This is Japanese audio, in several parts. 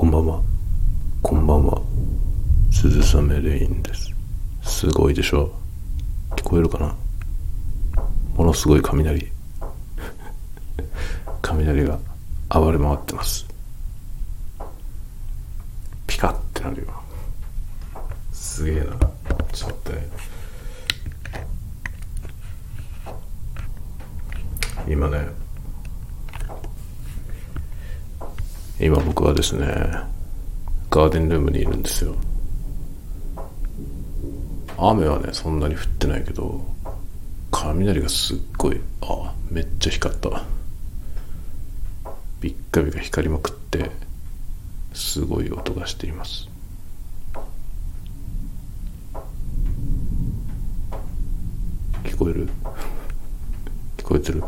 こんばんは。こんばんは。鈴雨レインです。すごいでしょ？聞こえるかな？ものすごい雷。雷が暴れ回ってます。ピカってなるよ。すげえな。ちょっとね。今ね、今僕はですねガーデンルームにいるんですよ。雨はねそんなに降ってないけど雷がすっごいあめっちゃ光った。ビッカビカ光りまくってすごい音がしています。聞こえる？聞こえてる？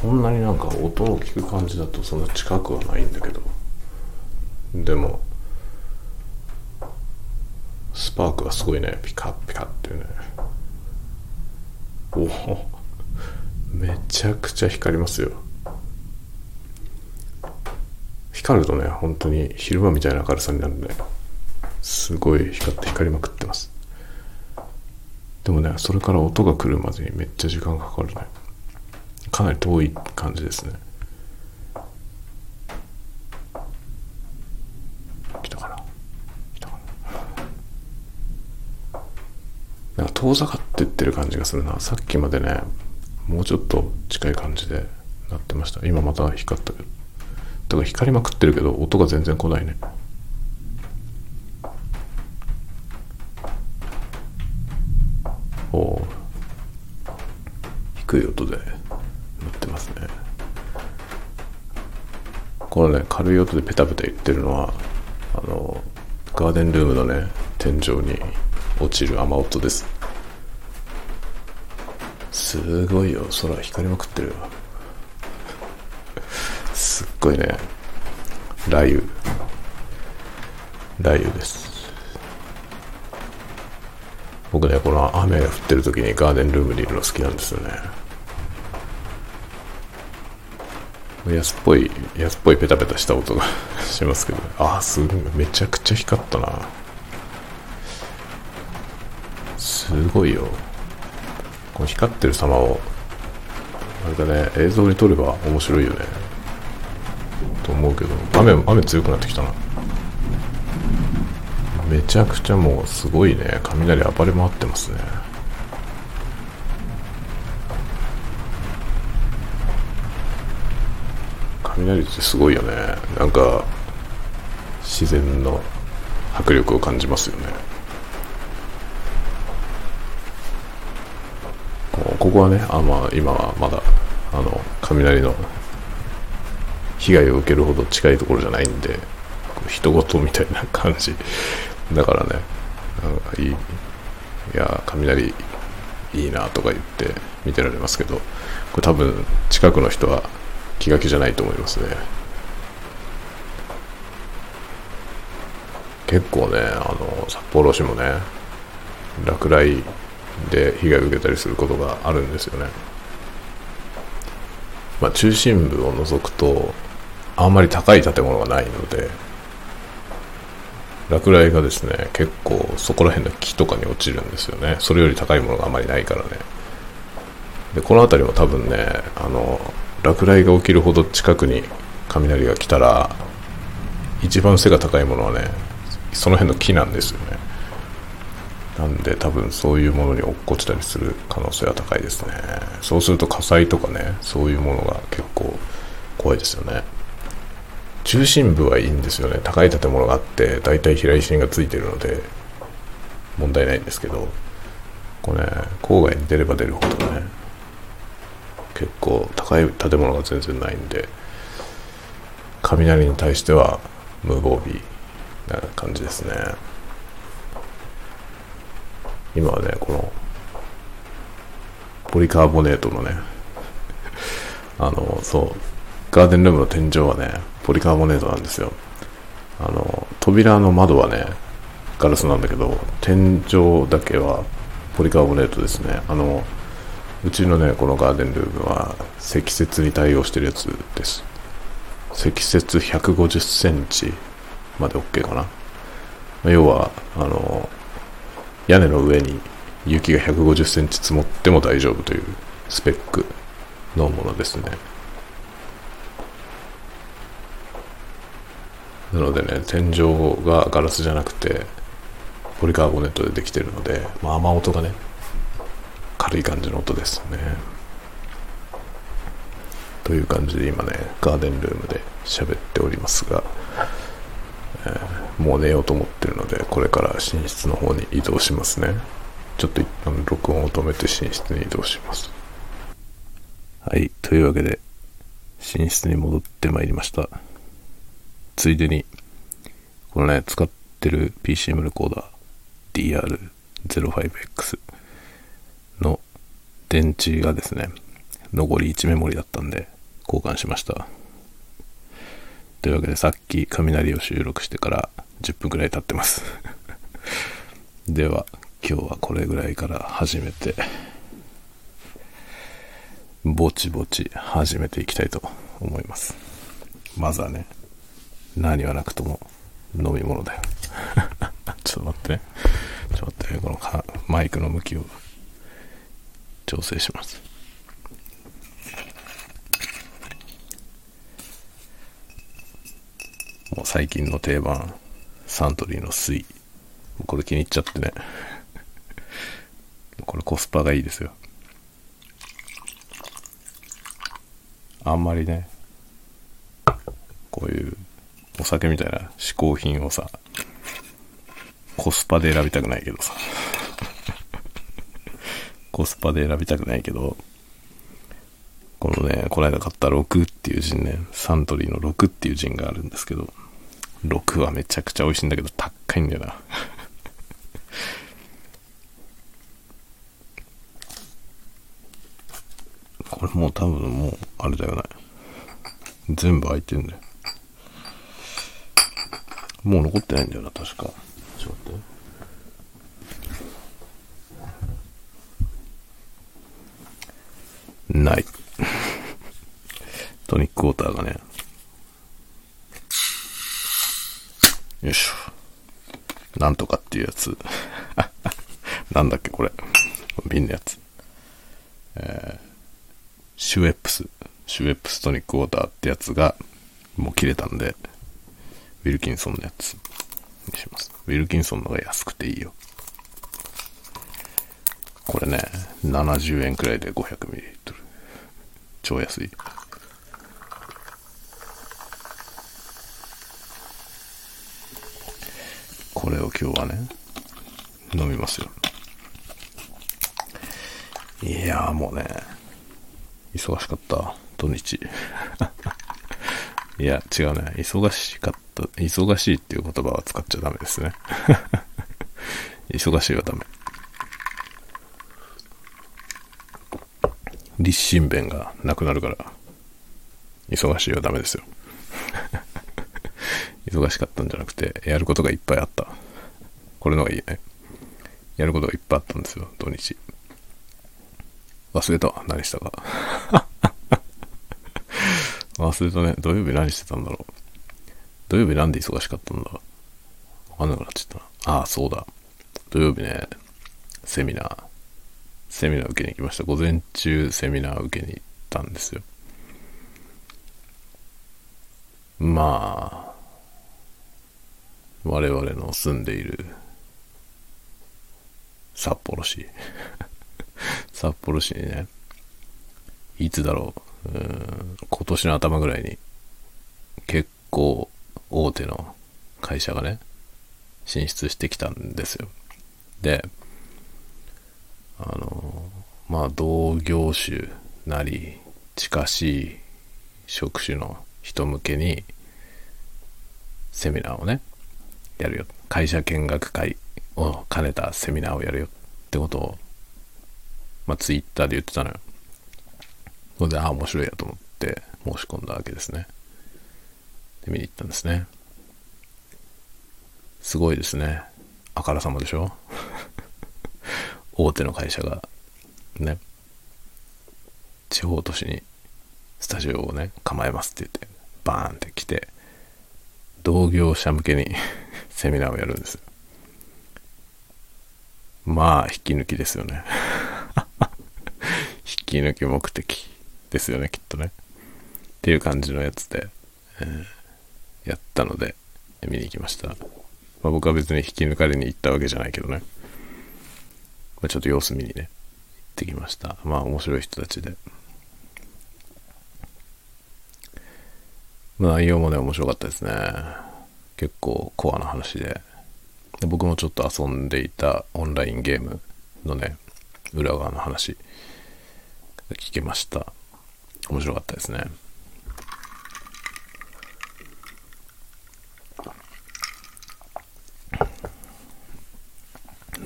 そんなになんか音を聞く感じだとそんな近くはないんだけど。でもスパークがすごいね。ピカピカってね。おお。めちゃくちゃ光りますよ。光るとね本当に昼間みたいな明るさになるんですごい光って光りまくってます。でもねそれから音が来るまでにめっちゃ時間かかるね。かなり遠い感じですね。来たかな。来たかな。なんか遠ざかってってる感じがするな。さっきまでねもうちょっと近い感じでなってました。今また光ったけど。だから光りまくってるけど音が全然来ないね。おお低い音で。ますね。このね軽い音でペタペタ言ってるのはあのガーデンルームのね天井に落ちる雨音です。すごいよ。空光りまくってるよ。すっごいね。雷雨。雷雨です。僕ねこの雨が降ってる時にガーデンルームにいるの好きなんですよね。安っぽい安っぽいペタペタした音が しますけど。ああすごいめちゃくちゃ光ったな。すごいよ。この光ってる様をあれだね。映像に撮れば面白いよね。と思うけど。雨雨強くなってきたな。めちゃくちゃもうすごいね。雷暴れ回ってますね。雷ってすごいよね。なんか自然の迫力を感じますよね。ここはねあ、まあ、今はまだあの雷の被害を受けるほど近いところじゃないんで人事みたいな感じ。だからねなんかいいいや雷いいなとか言って見てられますけどこれ多分近くの人は気が気じゃないと思いますね。結構ねあの札幌市もね落雷で被害を受けたりすることがあるんですよね。まあ中心部を除くとあんまり高い建物がないので落雷がですね結構そこら辺の木とかに落ちるんですよね。それより高いものがあまりないからね。でこの辺りも多分ねあの落雷が起きるほど近くに雷が来たら一番背が高いものはねその辺の木なんですよね。なんで多分そういうものに落っこちたりする可能性は高いですね。そうすると火災とかねそういうものが結構怖いですよね。中心部はいいんですよね。高い建物があって大体平石がついてるので問題ないんですけどこれね郊外に出れば出るほどね結構高い建物が全然ないんで雷に対しては無防備な感じですね。今はねこのポリカーボネートのね あのそうガーデンルームの天井はねポリカーボネートなんですよ。あの扉の窓はねガラスなんだけど天井だけはポリカーボネートですね。あのうちのねこのガーデンルームは積雪に対応してるやつです。積雪150センチまで OK かな。要はあの屋根の上に雪が150センチ積もっても大丈夫というスペックのものですね。なのでね天井がガラスじゃなくてポリカーボネットでできてるので、まあ、雨音がね軽い感じの音ですね。という感じで今ねガーデンルームで喋っておりますが、えー、もう寝ようと思ってるのでこれから寝室の方に移動しますね。ちょっと一旦録音を止めて寝室に移動します。はいというわけで寝室に戻ってまいりました。ついでに、このね、使ってる PCM レコーダー DR05X の電池がですね、残り1メモリだったんで交換しました。というわけでさっき雷を収録してから10分くらい経ってます。では今日はこれぐらいから始めてぼちぼち始めていきたいと思います。まずはね何はなくとも飲み物だよ。ちょっと待って。ねちょっと待ってねこのマイクの向きを調整します。もう最近の定番サントリーの水これ気に入っちゃってね。これコスパがいいですよ。あんまりねこういうお酒みたいな嗜好品をさ、コスパで選びたくないけどさ。コスパで選びたくないけど、このね、この間買った6っていうジンね、サントリーの6っていうジンがあるんですけど、6はめちゃくちゃ美味しいんだけど高いんだよな。これもう多分もう、あれだよね。全部開いてんだよ。もう残ってないんだよな、確か。ちょっと待って。ない。トニックウォーターがね。よいしょ。なんとかっていうやつ。なんだっけ、これ。瓶のやつ。えー、シュエップス。シュエップストニックウォーターってやつが、もう切れたんで、ウィルキンソンのやつにします。ウィルキンソンのが安くていいよ。これね、70円くらいで 500ml。超安い。これを今日はね、飲みますよ。いやーもうね、忙しかった、土日。いや、違うね。忙しかった。忙しいっていう言葉は使っちゃダメですね。忙しいはダメ。立身弁がなくなるから、忙しいはダメですよ。忙しかったんじゃなくて、やることがいっぱいあった。これのがいいね。やることがいっぱいあったんですよ、土日。忘れた。何したか。忘れたね。土曜日何してたんだろう。土曜日なんで忙しかったんだわかんなくなっちゃったな。ああ、そうだ。土曜日ね、セミナー、セミナー受けに行きました。午前中セミナー受けに行ったんですよ。まあ、我々の住んでいる札幌市 札幌市にね、いつだろう、うん今年の頭ぐらいに結構大手の会社がね進出してきたんですよであのまあ同業種なり近しい職種の人向けにセミナーをねやるよ会社見学会を兼ねたセミナーをやるよってことをまあツイッターで言ってたのよそれで、ああ、面白いやと思って申し込んだわけですね。で、見に行ったんですね。すごいですね。あからさまでしょ？大手の会社が、ね、地方都市にスタジオをね、構えますって言って、バーンって来て、同業者向けに セミナーをやるんですよ。まあ、引き抜きですよね。引き抜き目的ですよね、きっとね。っていう感じのやつで、えー、やったので、見に行きました。まあ、僕は別に引き抜かれに行ったわけじゃないけどね。まあ、ちょっと様子見にね、行ってきました。まあ、面白い人たちで。まあ、内容もね、面白かったですね。結構コアな話で。で僕もちょっと遊んでいたオンラインゲームのね、裏側の話聞けました。面白かったですね。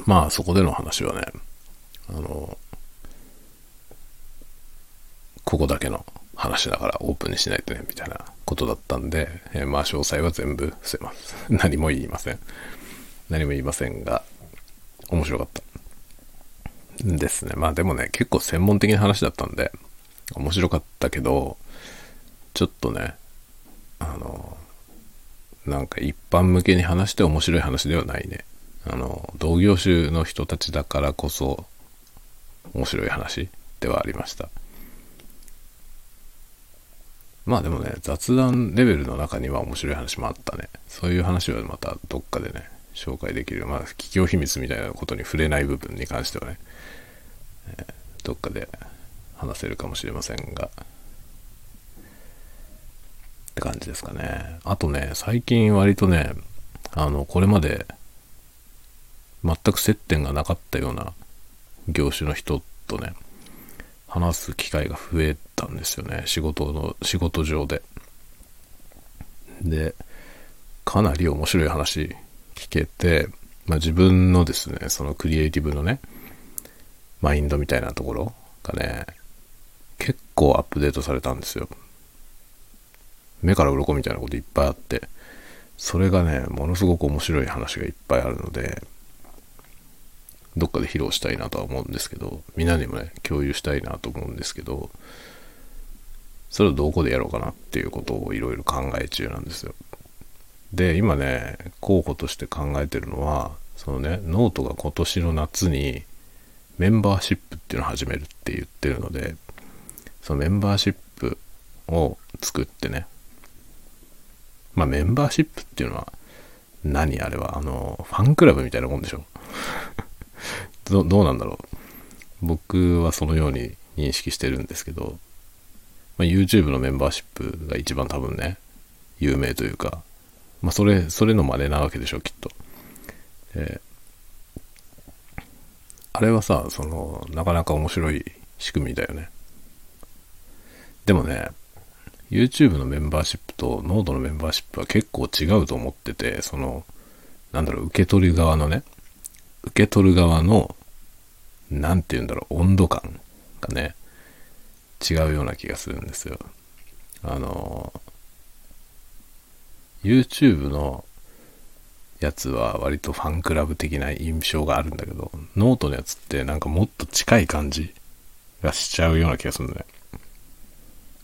まあそこでの話はね、あの、ここだけの話だからオープンにしないとね、みたいなことだったんで、えー、まあ詳細は全部伏せます。何も言いません。何も言いませんが、面白かった。ですね。まあでもね、結構専門的な話だったんで、面白かったけど、ちょっとね、あの、なんか一般向けに話して面白い話ではないね。あの、同業種の人たちだからこそ、面白い話ではありました。まあでもね、雑談レベルの中には面白い話もあったね。そういう話はまたどっかでね、紹介できる。まあ、企業秘密みたいなことに触れない部分に関してはね、えー、どっかで話せるかもしれませんが、って感じですかね。あとね、最近割とね、あの、これまで全く接点がなかったような業種の人とね、話す機会が増えたんですよね。仕事の、仕事上で。で、かなり面白い話聞けて、まあ、自分のですね、そのクリエイティブのね、マインドみたいなところがね、結構アップデートされたんですよ。目から鱗みたいなこといっぱいあって、それがね、ものすごく面白い話がいっぱいあるので、どっかで披露したいなとは思うんですけど、みんなにもね、共有したいなと思うんですけど、それをどこでやろうかなっていうことをいろいろ考え中なんですよ。で、今ね、候補として考えてるのは、そのね、ノートが今年の夏にメンバーシップっていうのを始めるって言ってるので、そのメンバーシップを作ってね、まあメンバーシップっていうのは何あれは、あの、ファンクラブみたいなもんでしょどどうなんだろう。僕はそのように認識してるんですけど、まあ、YouTube のメンバーシップが一番多分ね、有名というか、まあ、それ、それの真似なわけでしょ、きっと。えー、あれはさ、その、なかなか面白い仕組みだよね。でもね、YouTube のメンバーシップと Node のメンバーシップは結構違うと思ってて、その、なんだろう、受け取る側のね、受け取る側の、なんて言うんだろう、温度感がね、違うような気がするんですよ。あの、YouTube のやつは割とファンクラブ的な印象があるんだけど、ノートのやつってなんかもっと近い感じがしちゃうような気がするんだよ。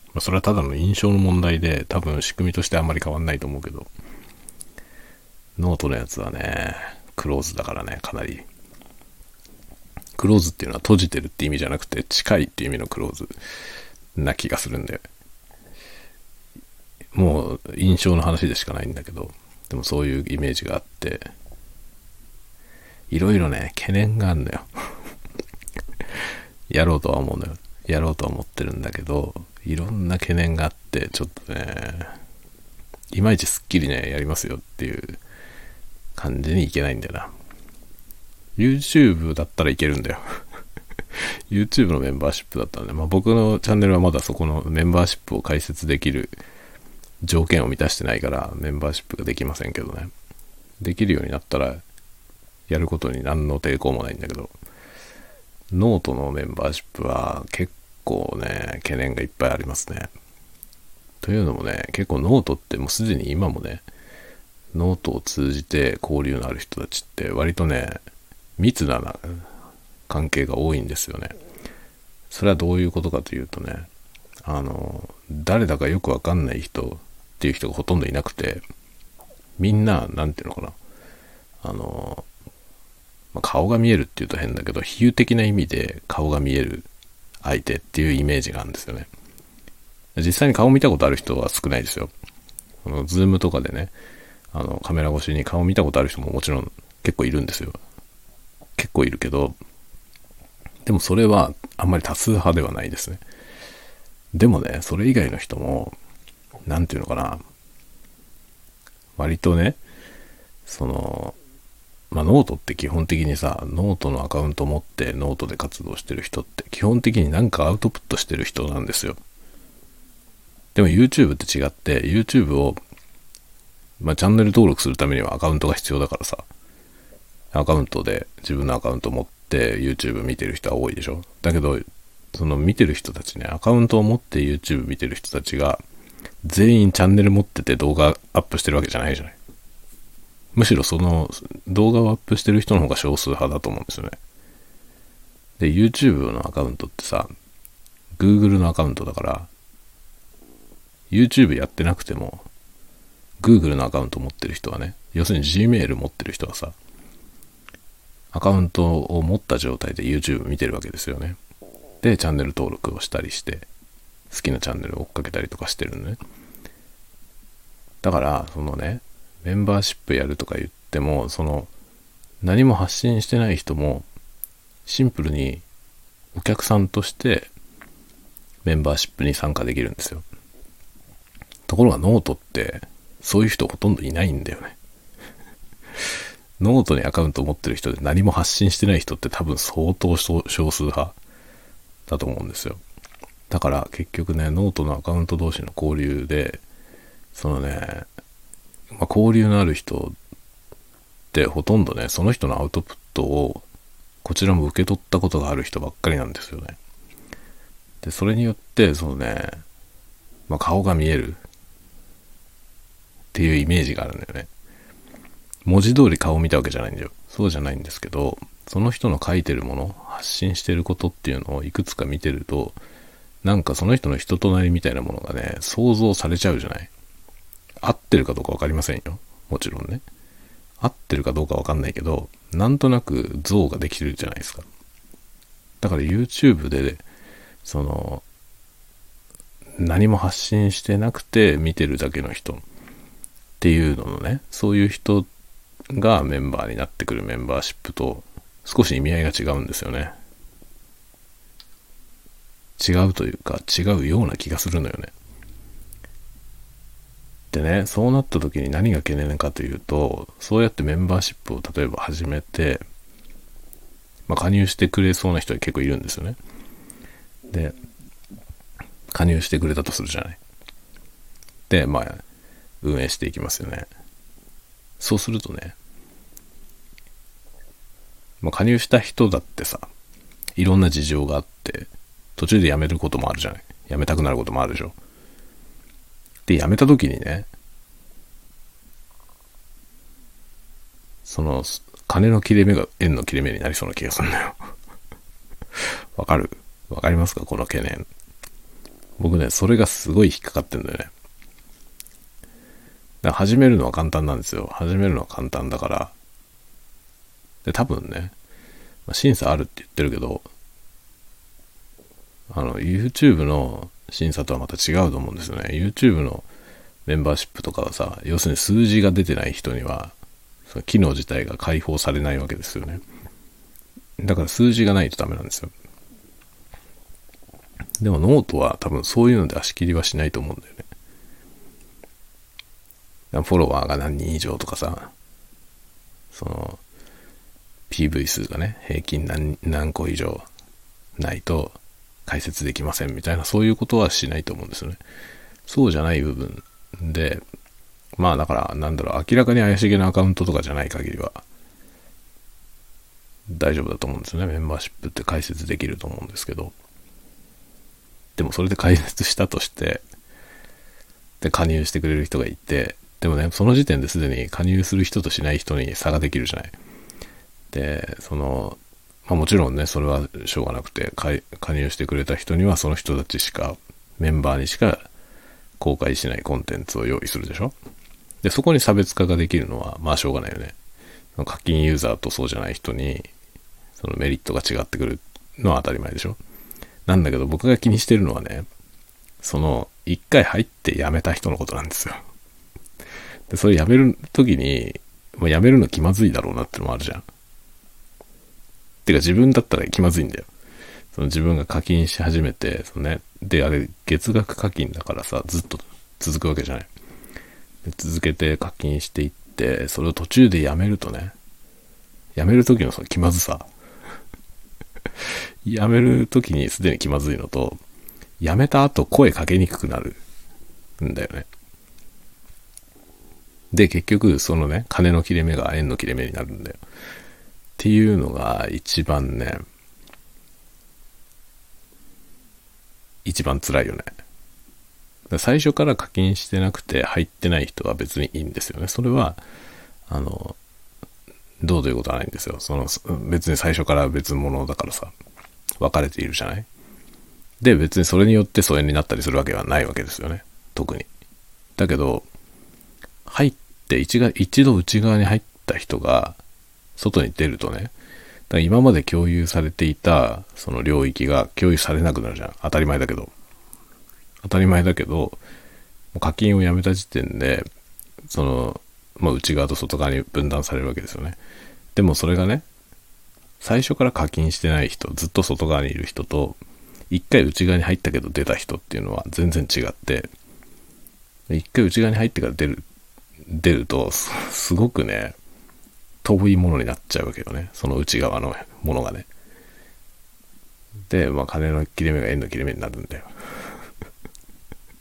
まあ、それはただの印象の問題で、多分仕組みとしてあんまり変わんないと思うけど、ノートのやつはね、 close だからね、かなり。 close っていうのは閉じてるって意味じゃなくて、近いっていう意味の close な気がするんで、もう印象の話でしかないんだけど、でもそういうイメージがあって、いろいろね、懸念があるのよ。やろうとは思うのよ。やろうとは思ってるんだけど、いろんな懸念があって、ちょっとね、いまいちすっきりね、やりますよっていう感じにいけないんだよな。YouTube だったらいけるんだよ。YouTube のメンバーシップだったらね、まあ僕のチャンネルはまだそこのメンバーシップを開設できる条件を満たしてないからメンバーシップができませんけどね。できるようになったらやることに何の抵抗もないんだけど、ノートのメンバーシップは結構ね、懸念がいっぱいありますね。というのもね、結構ノートってもうすでに今もね、ノートを通じて交流のある人たちって割とね、密な関係が多いんですよね。それはどういうことかというとね、ああの、誰だかよくわかんない人っていう人がほとんどいなくて、みんな、なんていうのかな、あの、まあ、顔が見えるっていうと変だけど、比喩的な意味で顔が見える相手っていうイメージがあるんですよね。実際に顔見たことある人は少ないですよ。このズームとかでね、あの、カメラ越しに顔見たことある人ももちろん結構いるんですよ。結構いるけど、でもそれはあんまり多数派ではないですね。でもね、それ以外の人も、なんていうのかな、割とね、その、まあ、ノートって基本的にさ、ノートのアカウント持ってノートで活動してる人って基本的になんかアウトプットしてる人なんですよ。でも YouTube って違って、YouTube を、まあ、チャンネル登録するためにはアカウントが必要だからさ、アカウントで自分のアカウント持って YouTube 見てる人は多いでしょ。だけど、その見てる人たちね、アカウントを持って YouTube 見てる人たちが、全員チャンネル持ってて動画アップしてるわけじゃないじゃない。むしろその動画をアップしてる人の方が少数派だと思うんですよね。で、YouTube のアカウントってさ、Google のアカウントだから、YouTube やってなくても、Google のアカウント持ってる人はね、要するに Gmail 持ってる人はさ、アカウントを持った状態で YouTube 見てるわけですよね。で、チャンネル登録をしたりして、好きなチャンネルを追っかけたりとかしてるのね。だから、そのね、メンバーシップやるとか言っても、その、何も発信してない人も、シンプルにお客さんとしてメンバーシップに参加できるんですよ。ところがノートって、そういう人ほとんどいないんだよね。ノートにアカウント持ってる人で何も発信してない人って多分相当少数派だと思うんですよ。だから結局ね、ノートのアカウント同士の交流で、そのね、まあ、交流のある人ってほとんどね、その人のアウトプットをこちらも受け取ったことがある人ばっかりなんですよね。で、それによって、そのね、まあ、顔が見えるっていうイメージがあるんだよね。文字通り顔を見たわけじゃないんだよ。そうじゃないんですけど、その人の書いてるもの、発信してることっていうのをいくつか見てると、なんかその人の人となりみたいなものがね、想像されちゃうじゃない。合ってるかどうかわかりませんよ。もちろんね。合ってるかどうかわかんないけど、なんとなく像ができるじゃないですか。だから YouTube で、その、何も発信してなくて見てるだけの人っていうののね、そういう人がメンバーになってくるメンバーシップと少し意味合いが違うんですよね。違うというか違うような気がするのよね。でね、そうなった時に何が懸念かというと、そうやってメンバーシップを例えば始めて、まあ、加入してくれそうな人は結構いるんですよね。で、加入してくれたとするじゃない。で、まあ、運営していきますよね。そうするとね、まあ、加入した人だってさ、いろんな事情があって、途中で辞めることもあるじゃない。辞めたくなることもあるでしょ。で、辞めた時にね、その、金の切れ目が円の切れ目になりそうな気がするんだよ。わかる？わかりますか？この懸念。僕ね、それがすごい引っかかってんだよね。だ始めるのは簡単なんですよ。始めるのは簡単だから。で、多分ね、まあ、審査あるって言ってるけど、あの、YouTube の審査とはまた違うと思うんですよね。YouTube のメンバーシップとかはさ、要するに数字が出てない人には、その機能自体が解放されないわけですよね。だから数字がないとダメなんですよ。でもノートは多分そういうので足切りはしないと思うんだよね。フォロワーが何人以上とかさ、その、PV 数がね、平均何何個以上ないと解説できませんみたいな、そういうことはしないと思うんですよね。そうじゃない部分で、まあだから、なんだろう、明らかに怪しげなアカウントとかじゃない限りは、大丈夫だと思うんですよね。メンバーシップって解説できると思うんですけど。でもそれで解説したとして、で、加入してくれる人がいて、でもね、その時点ですでに加入する人としない人に差ができるじゃない。で、その、まあ、もちろんね、それはしょうがなくて、加入してくれた人にはその人たちしかメンバーにしか公開しないコンテンツを用意するでしょで、そこに差別化ができるのは、まあしょうがないよね。課金ユーザーとそうじゃない人に、そのメリットが違ってくるのは当たり前でしょなんだけど僕が気にしてるのはね、その、一回入って辞めた人のことなんですよ。で、それ辞める時に、もう辞めるの気まずいだろうなってのもあるじゃん。てか自分だったら気まずいんだよ。その自分が課金し始めて、そのね、で、あれ、月額課金だからさ、ずっと続くわけじゃない。で続けて課金していって、それを途中でやめるとね、やめる時のその気まずさ。やめる時にすでに気まずいのと、やめた後声かけにくくなるんだよね。で、結局、そのね、金の切れ目が円の切れ目になるんだよ。っていうのが一番ね、一番辛いよね。最初から課金してなくて入ってない人は別にいいんですよね。それは、あの、どうということはないんですよ。その、別に最初から別物だからさ、分かれているじゃない？で、別にそれによって疎遠になったりするわけはないわけですよね。特に。だけど、入って一が、一度内側に入った人が、外に出るとね、だから今まで共有されていた、その領域が共有されなくなるじゃん。当たり前だけど。当たり前だけど、課金をやめた時点で、その、まあ、内側と外側に分断されるわけですよね。でもそれがね、最初から課金してない人、ずっと外側にいる人と、一回内側に入ったけど出た人っていうのは全然違って、一回内側に入ってから出る、出ると、すごくね、遠いものになっちゃうわけよね。その内側のものがね。で、まあ、金の切れ目が円の切れ目になるんだよ。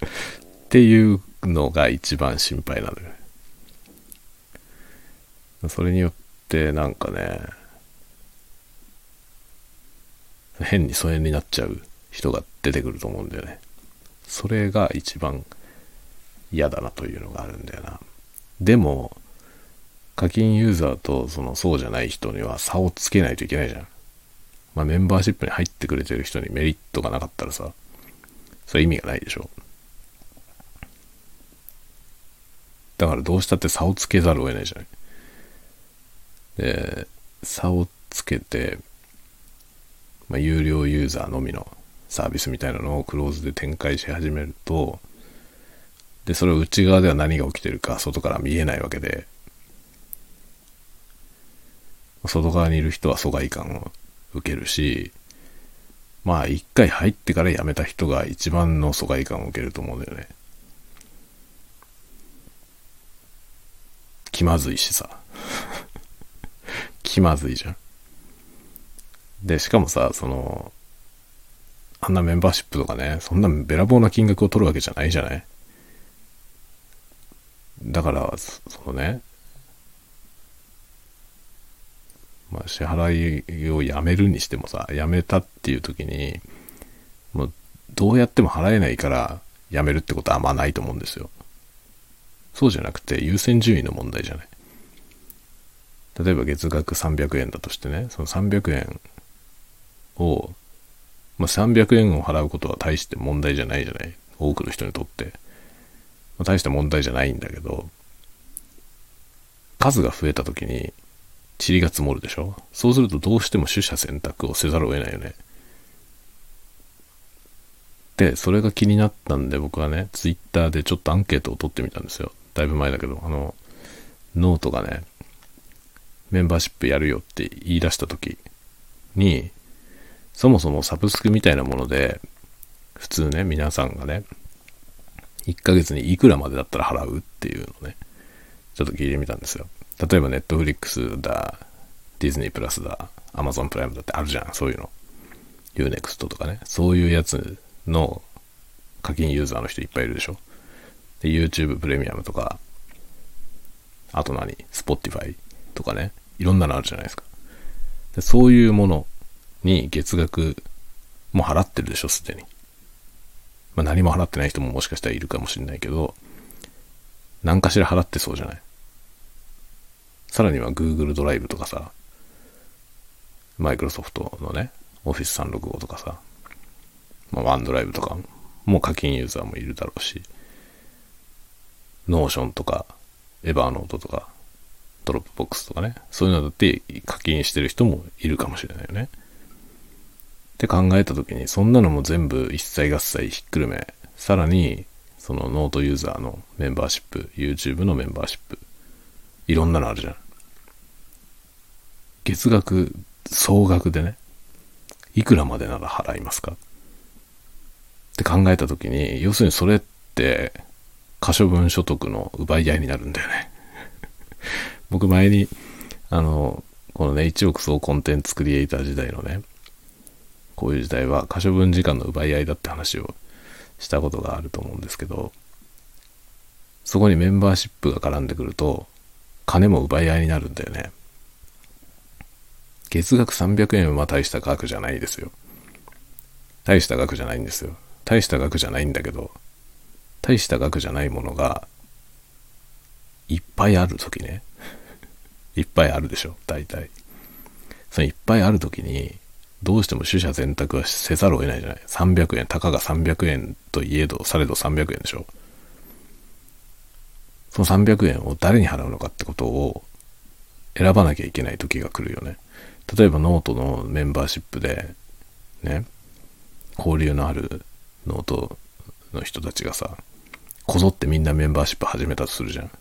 っていうのが一番心配なのよ。それによってなんかね、変に疎遠になっちゃう人が出てくると思うんだよね。それが一番嫌だなというのがあるんだよな。でも、課金ユーザーとそのそうじゃない人には差をつけないといけないじゃん。まあメンバーシップに入ってくれてる人にメリットがなかったらさ、それ意味がないでしょ。だからどうしたって差をつけざるを得ないじゃない。で、差をつけて、まあ、有料ユーザーのみのサービスみたいなのをクローズで展開し始めると、で、それを内側では何が起きてるか外から見えないわけで、外側にいる人は疎外感を受けるし、まあ一回入ってから辞めた人が一番の疎外感を受けると思うんだよね。気まずいしさ。気まずいじゃん。で、しかもさ、その、あんなメンバーシップとかね、そんなべらぼうな金額を取るわけじゃないじゃない？だから、そのね、まあ、支払いをやめるにしてもさ、やめたっていう時に、もう、どうやっても払えないからやめるってことはあんまないと思うんですよ。そうじゃなくて優先順位の問題じゃない。例えば月額300円だとしてね、その300円を、まあ、300円を払うことは大して問題じゃないじゃない。多くの人にとって。まあ、大した問題じゃないんだけど、数が増えた時に、塵が積もるでしょ？そうするとどうしても取捨選択をせざるを得ないよね。で、それが気になったんで僕はね、ツイッターでちょっとアンケートを取ってみたんですよ。だいぶ前だけど、あの、ノートがね、メンバーシップやるよって言い出した時に、そもそもサブスクみたいなもので、普通ね、皆さんがね、1ヶ月にいくらまでだったら払うっていうのね、ちょっと聞いてみたんですよ。例えばネットフリックスだ、ディズニープラスだ、アマゾンプライムだってあるじゃん、そういうの。Unext とかね、そういうやつの課金ユーザーの人いっぱいいるでしょ。で、YouTube プレミアムとか、あと何 ?Spotify とかね、いろんなのあるじゃないですか。でそういうものに月額も払ってるでしょ、すでに。まあ何も払ってない人ももしかしたらいるかもしれないけど、何かしら払ってそうじゃない？さらには Google ドライブとかさ、マイクロソフトのね、Office 365とかさ、まあ、ワンドライブとかも課金ユーザーもいるだろうし、ノーションとか、エバーノートとか、ドロップボックスとかね、そういうのだって課金してる人もいるかもしれないよね。って考えた時に、そんなのも全部一切合切ひっくるめ、さらに、そのノートユーザーのメンバーシップ、YouTube のメンバーシップ、いろんなのあるじゃん。月額、総額でね、いくらまでなら払いますか？って考えた時に、要するにそれって、可処分所得の奪い合いになるんだよね 僕前に、あの、このね、一億総コンテンツクリエイター時代のね、こういう時代は可処分時間の奪い合いだって話をしたことがあると思うんですけど、そこにメンバーシップが絡んでくると、金も奪い合いになるんだよね。月額300円は大した額じゃないですよ。大した額じゃないんですよ。大した額じゃないんだけど、大した額じゃないものが、いっぱいある時ね。いっぱいあるでしょ、大体。そのいっぱいある時に、どうしても取捨選択はせざるを得ないじゃない。300円、たかが300円といえど、されど300円でしょ。その300円を誰に払うのかってことを選ばなきゃいけない時が来るよね。例えばノートのメンバーシップで、ね、交流のあるノートの人たちがさ、こぞってみんなメンバーシップ始めたとするじゃん。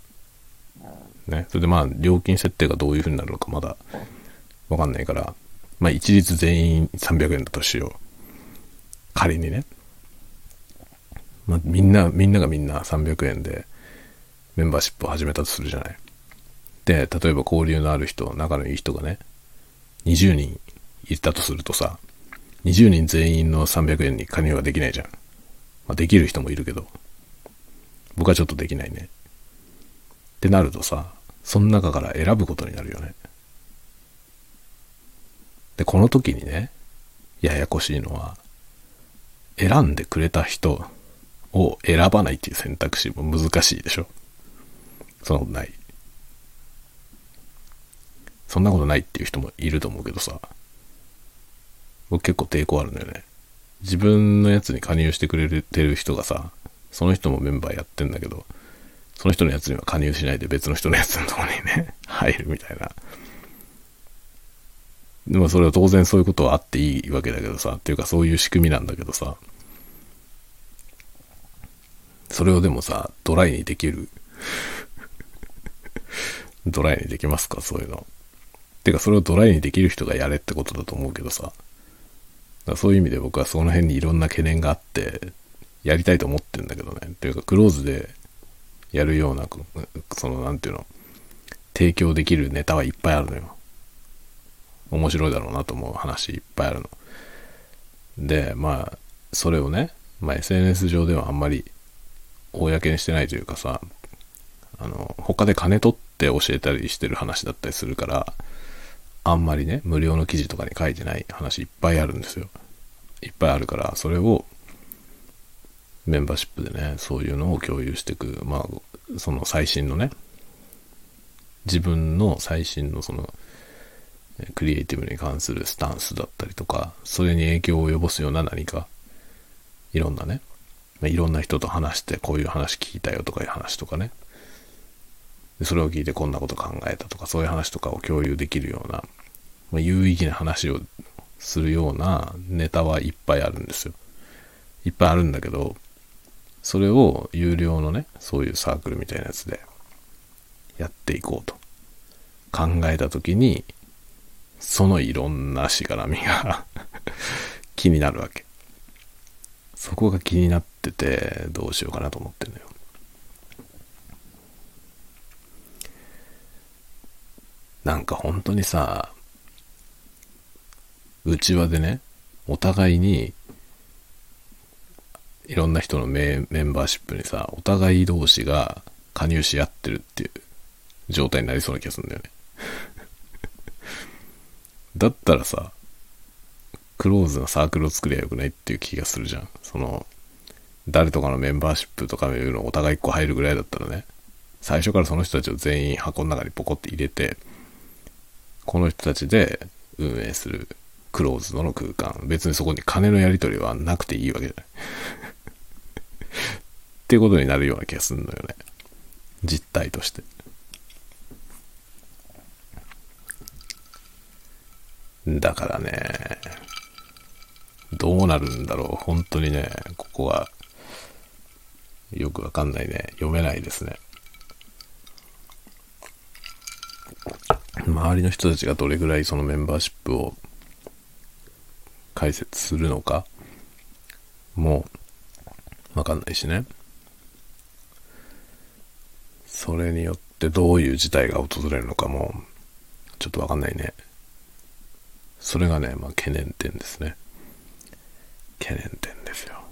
ね。それでまあ、料金設定がどういう風になるのかまだわかんないから、まあ一律全員300円だとしよう。仮にね。まあみんな、みんながみんな300円でメンバーシップを始めたとするじゃない。で、例えば交流のある人、仲のいい人がね、20人いたとするとさ、20人全員の300円に加入はできないじゃん。まあ、できる人もいるけど、僕はちょっとできないね。ってなるとさ、その中から選ぶことになるよね。で、この時にね、ややこしいのは、選んでくれた人を選ばないっていう選択肢も難しいでしょ。そんなことない。そんなことないっていう人もいると思うけどさ、僕結構抵抗あるんだよね。自分のやつに加入してくれてる人がさ、その人もメンバーやってんだけど、その人のやつには加入しないで別の人のやつのとこにね、入るみたいな。でもそれは当然そういうことはあっていいわけだけどさ、っていうかそういう仕組みなんだけどさ、それをでもさ、ドライにできる ドライにできますかそういうの。てかそれをドライにできる人がやれってことだと思うけどさ。そういう意味で僕はその辺にいろんな懸念があって、やりたいと思ってんだけどね。っていうかクローズでやるような、そのなんていうの、提供できるネタはいっぱいあるのよ。面白いだろうなと思う話いっぱいあるの。で、まあ、それをね、まあ、SNS 上ではあんまり公にしてないというかさ、あの、他で金取って教えたりしてる話だったりするから、あんまりね、無料の記事とかに書いてない話いっぱいあるんですよ。いっぱいあるから、それをメンバーシップでね、そういうのを共有していく。まあ、その最新のね、自分の最新のその、クリエイティブに関するスタンスだったりとか、それに影響を及ぼすような何か、いろんなね、いろんな人と話して、こういう話聞いたよとかいう話とかね、それを聞いてこんなこと考えたとか、そういう話とかを共有できるような、まあ、有意義な話をするようなネタはいっぱいあるんですよ。いっぱいあるんだけど、それを有料のね、そういうサークルみたいなやつでやっていこうと考えたときに、そのいろんなしがらみが 気になるわけ。そこが気になってて、どうしようかなと思ってんのよ。なんか本当にさ、うちわでね、お互いに、いろんな人のメメンバーシップにさ、お互い同士が加入し合ってるっていう状態になりそうな気がするんだよね。だったらさ、クローズなサークルを作りゃよくないっていう気がするじゃん。その、誰とかのメンバーシップとかいうのお互い1個入るぐらいだったらね、最初からその人たちを全員箱の中にポコって入れて、この人たちで運営するクローズドの空間。別にそこに金のやり取りはなくていいわけじゃない。っていうことになるような気がするのよね。実態として。だからね、どうなるんだろう。本当にね、ここは、よくわかんないね。読めないですね。周りの人たちがどれぐらいそのメンバーシップを解説するのかもうわかんないしね。それによってどういう事態が訪れるのかもちょっとわかんないね。それがね、まあ懸念点ですね。懸念点ですよ。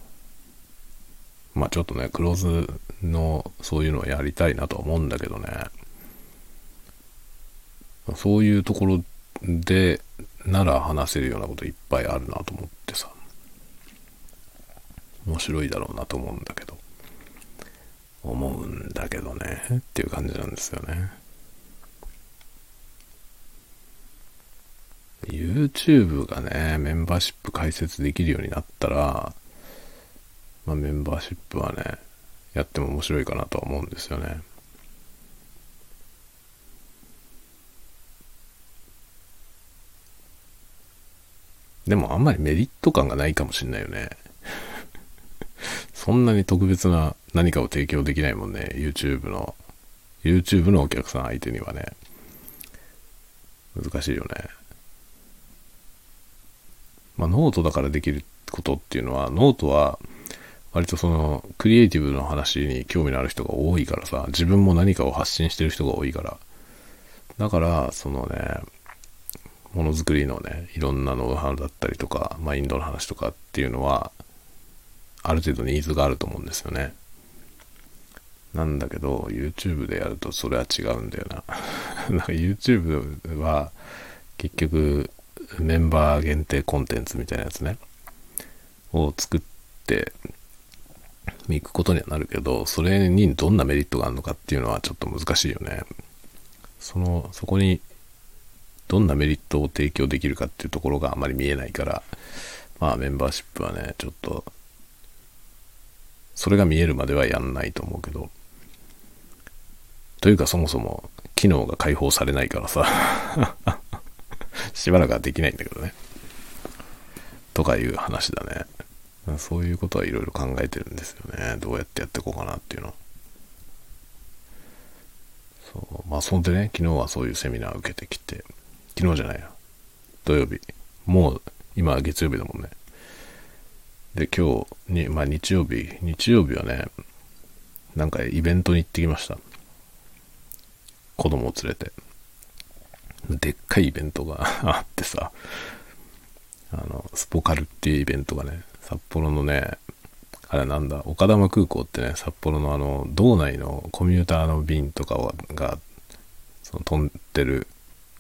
まあちょっとね、クローズのそういうのをやりたいなと思うんだけどね。そういうところでなら話せるようなこといっぱいあるなと思ってさ。面白いだろうなと思うんだけど。思うんだけどね。っていう感じなんですよね。YouTube がね、メンバーシップ開設できるようになったら、まあ、メンバーシップはね、やっても面白いかなとは思うんですよね。でもあんまりメリット感がないかもしんないよね。そんなに特別な何かを提供できないもんね。YouTube の、YouTube のお客さん相手にはね。難しいよね。まあ、ノートだからできることっていうのは、ノートは、割とその、クリエイティブの話に興味のある人が多いからさ、自分も何かを発信してる人が多いから。だから、そのね、ものづくりのね、いろんなノウハウだったりとか、マインドの話とかっていうのは、ある程度ニーズがあると思うんですよね。なんだけど、YouTube でやるとそれは違うんだよな。なんか YouTube は結局メンバー限定コンテンツみたいなやつね、を作っていくことにはなるけど、それにどんなメリットがあるのかっていうのはちょっと難しいよね。その、そこにどんなメリットを提供できるかっていうところがあまり見えないから、まあメンバーシップはね、ちょっと、それが見えるまではやんないと思うけど、というかそもそも機能が解放されないからさ。しばらくはできないんだけどね。とかいう話だね。そういうことはいろいろ考えてるんですよね。どうやってやっていこうかなっていうの。そう。まあ、そんでね、昨日はそういうセミナーを受けてきて、昨日じゃないよ。土曜日。もう、今は月曜日だもんね。で、今日に、まあ日曜日、日曜日はね、なんかイベントに行ってきました。子供を連れて。でっかいイベントが あってさ、あの、スポカルっていうイベントがね、札幌のね、あれなんだ、岡玉空港ってね、札幌のあの、道内のコミューターの便とかが、その飛んでる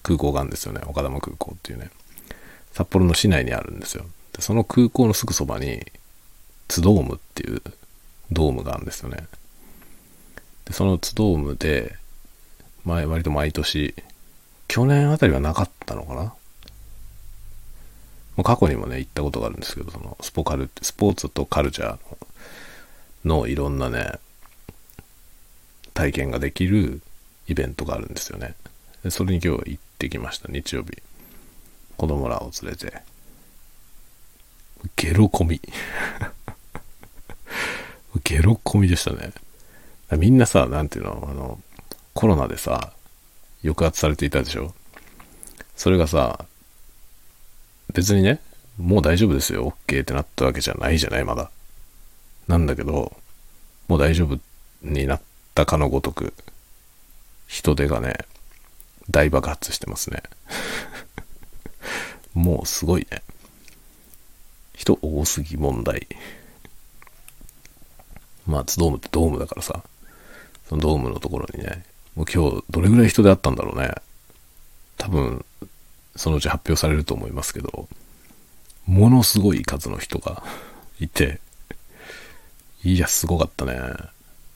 空港があるんですよね。岡玉空港っていうね。札幌の市内にあるんですよ。で、その空港のすぐそばに、ツドームっていうドームがあるんですよね。で、そのツドームで、前、割と毎年、去年あたりはなかったのかな？もう過去にもね、行ったことがあるんですけど、そのスポカル、スポーツとカルチャーのいろんなね、体験ができるイベントがあるんですよね。でそれに今日行ってきました、日曜日。子供らを連れて。ゲロ込み。ゲロ込みでしたね。みんなさ、なんていうの、あの、コロナでさ、抑圧されていたでしょ？それがさ、別にね、もう大丈夫ですよ、OK ってなったわけじゃないじゃない、まだ。なんだけど、もう大丈夫になったかのごとく、人手がね、大爆発してますね。もうすごいね。人多すぎ問題。まあ、ドームってドームだからさ、そのドームのところにね、もう今日どれぐらい人であったんだろうね。多分、そのうち発表されると思いますけど、ものすごい数の人がいて、いや、すごかったね。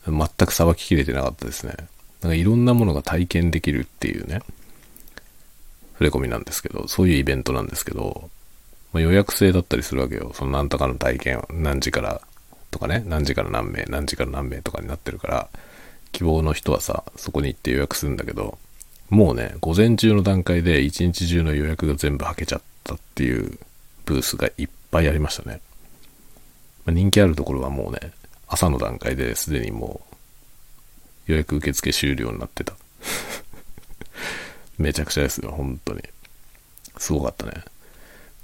全くさばききれてなかったですね。なんかいろんなものが体験できるっていうね、触れ込みなんですけど、そういうイベントなんですけど、まあ、予約制だったりするわけよ。そのなんとかの体験、何時からとかね、何時から何名、何時から何名とかになってるから、希望の人はさ、そこに行って予約するんだけど、もうね、午前中の段階で一日中の予約が全部はけちゃったっていうブースがいっぱいありましたね。まあ、人気あるところはもうね、朝の段階ですでにもう予約受付終了になってた。めちゃくちゃですよ、本当に。すごかったね。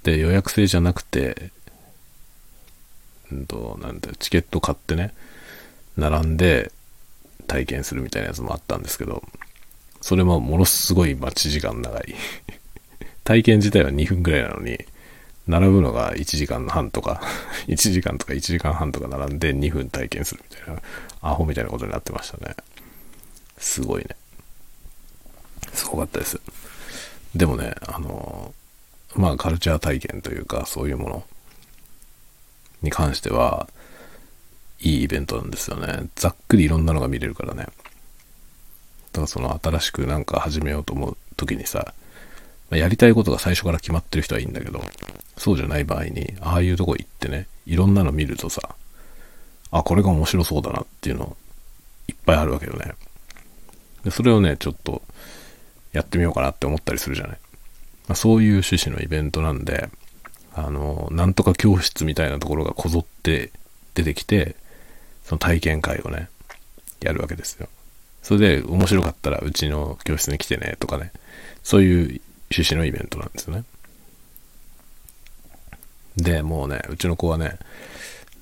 で、予約制じゃなくて、うんと、なんだチケット買ってね、並んで体験するみたいなやつもあったんですけど、それもものすごい待ち時間長い。体験自体は2分くらいなのに、並ぶのが1時間半とか、1時間とか1時間半とか並んで2分体験するみたいな、アホみたいなことになってましたね。すごいね。すごかったです。でもね、あの、まあカルチャー体験というか、そういうものに関しては、いいイベントなんですよね。ざっくりいろんなのが見れるからね。だからその新しくなんか始めようと思う時にさ、やりたいことが最初から決まってる人はいいんだけど、そうじゃない場合に、ああいうとこ行ってね、いろんなの見るとさ、あ、これが面白そうだなっていうのいっぱいあるわけよね。で、それをね、ちょっとやってみようかなって思ったりするじゃない。まあ、そういう趣旨のイベントなんで、あの、なんとか教室みたいなところがこぞって出てきて、その体験会をね、やるわけですよ。それで面白かったらうちの教室に来てねとかね、そういう趣旨のイベントなんですよね。で、もうね、うちの子はね、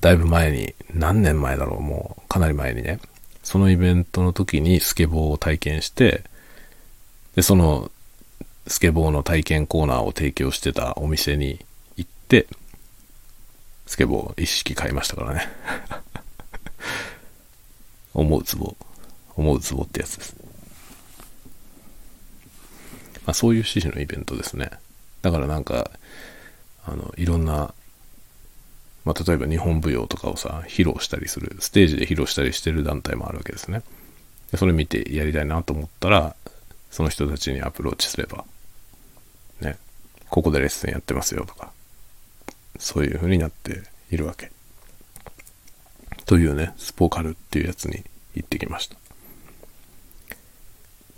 だいぶ前に、何年前だろう、もうかなり前にね、そのイベントの時にスケボーを体験して、で、そのスケボーの体験コーナーを提供してたお店に行って、スケボー一式買いましたからね。思うツボ。思うツボってやつです。まあ、そういう趣旨のイベントですね。だからなんか、あの、いろんな、まあ、例えば日本舞踊とかをさ、披露したりする、ステージで披露したりしてる団体もあるわけですね。でそれ見てやりたいなと思ったら、その人たちにアプローチすれば、ね、ここでレッスンやってますよとか、そういう風になっているわけ。というね、スポーカルっていうやつに行ってきました。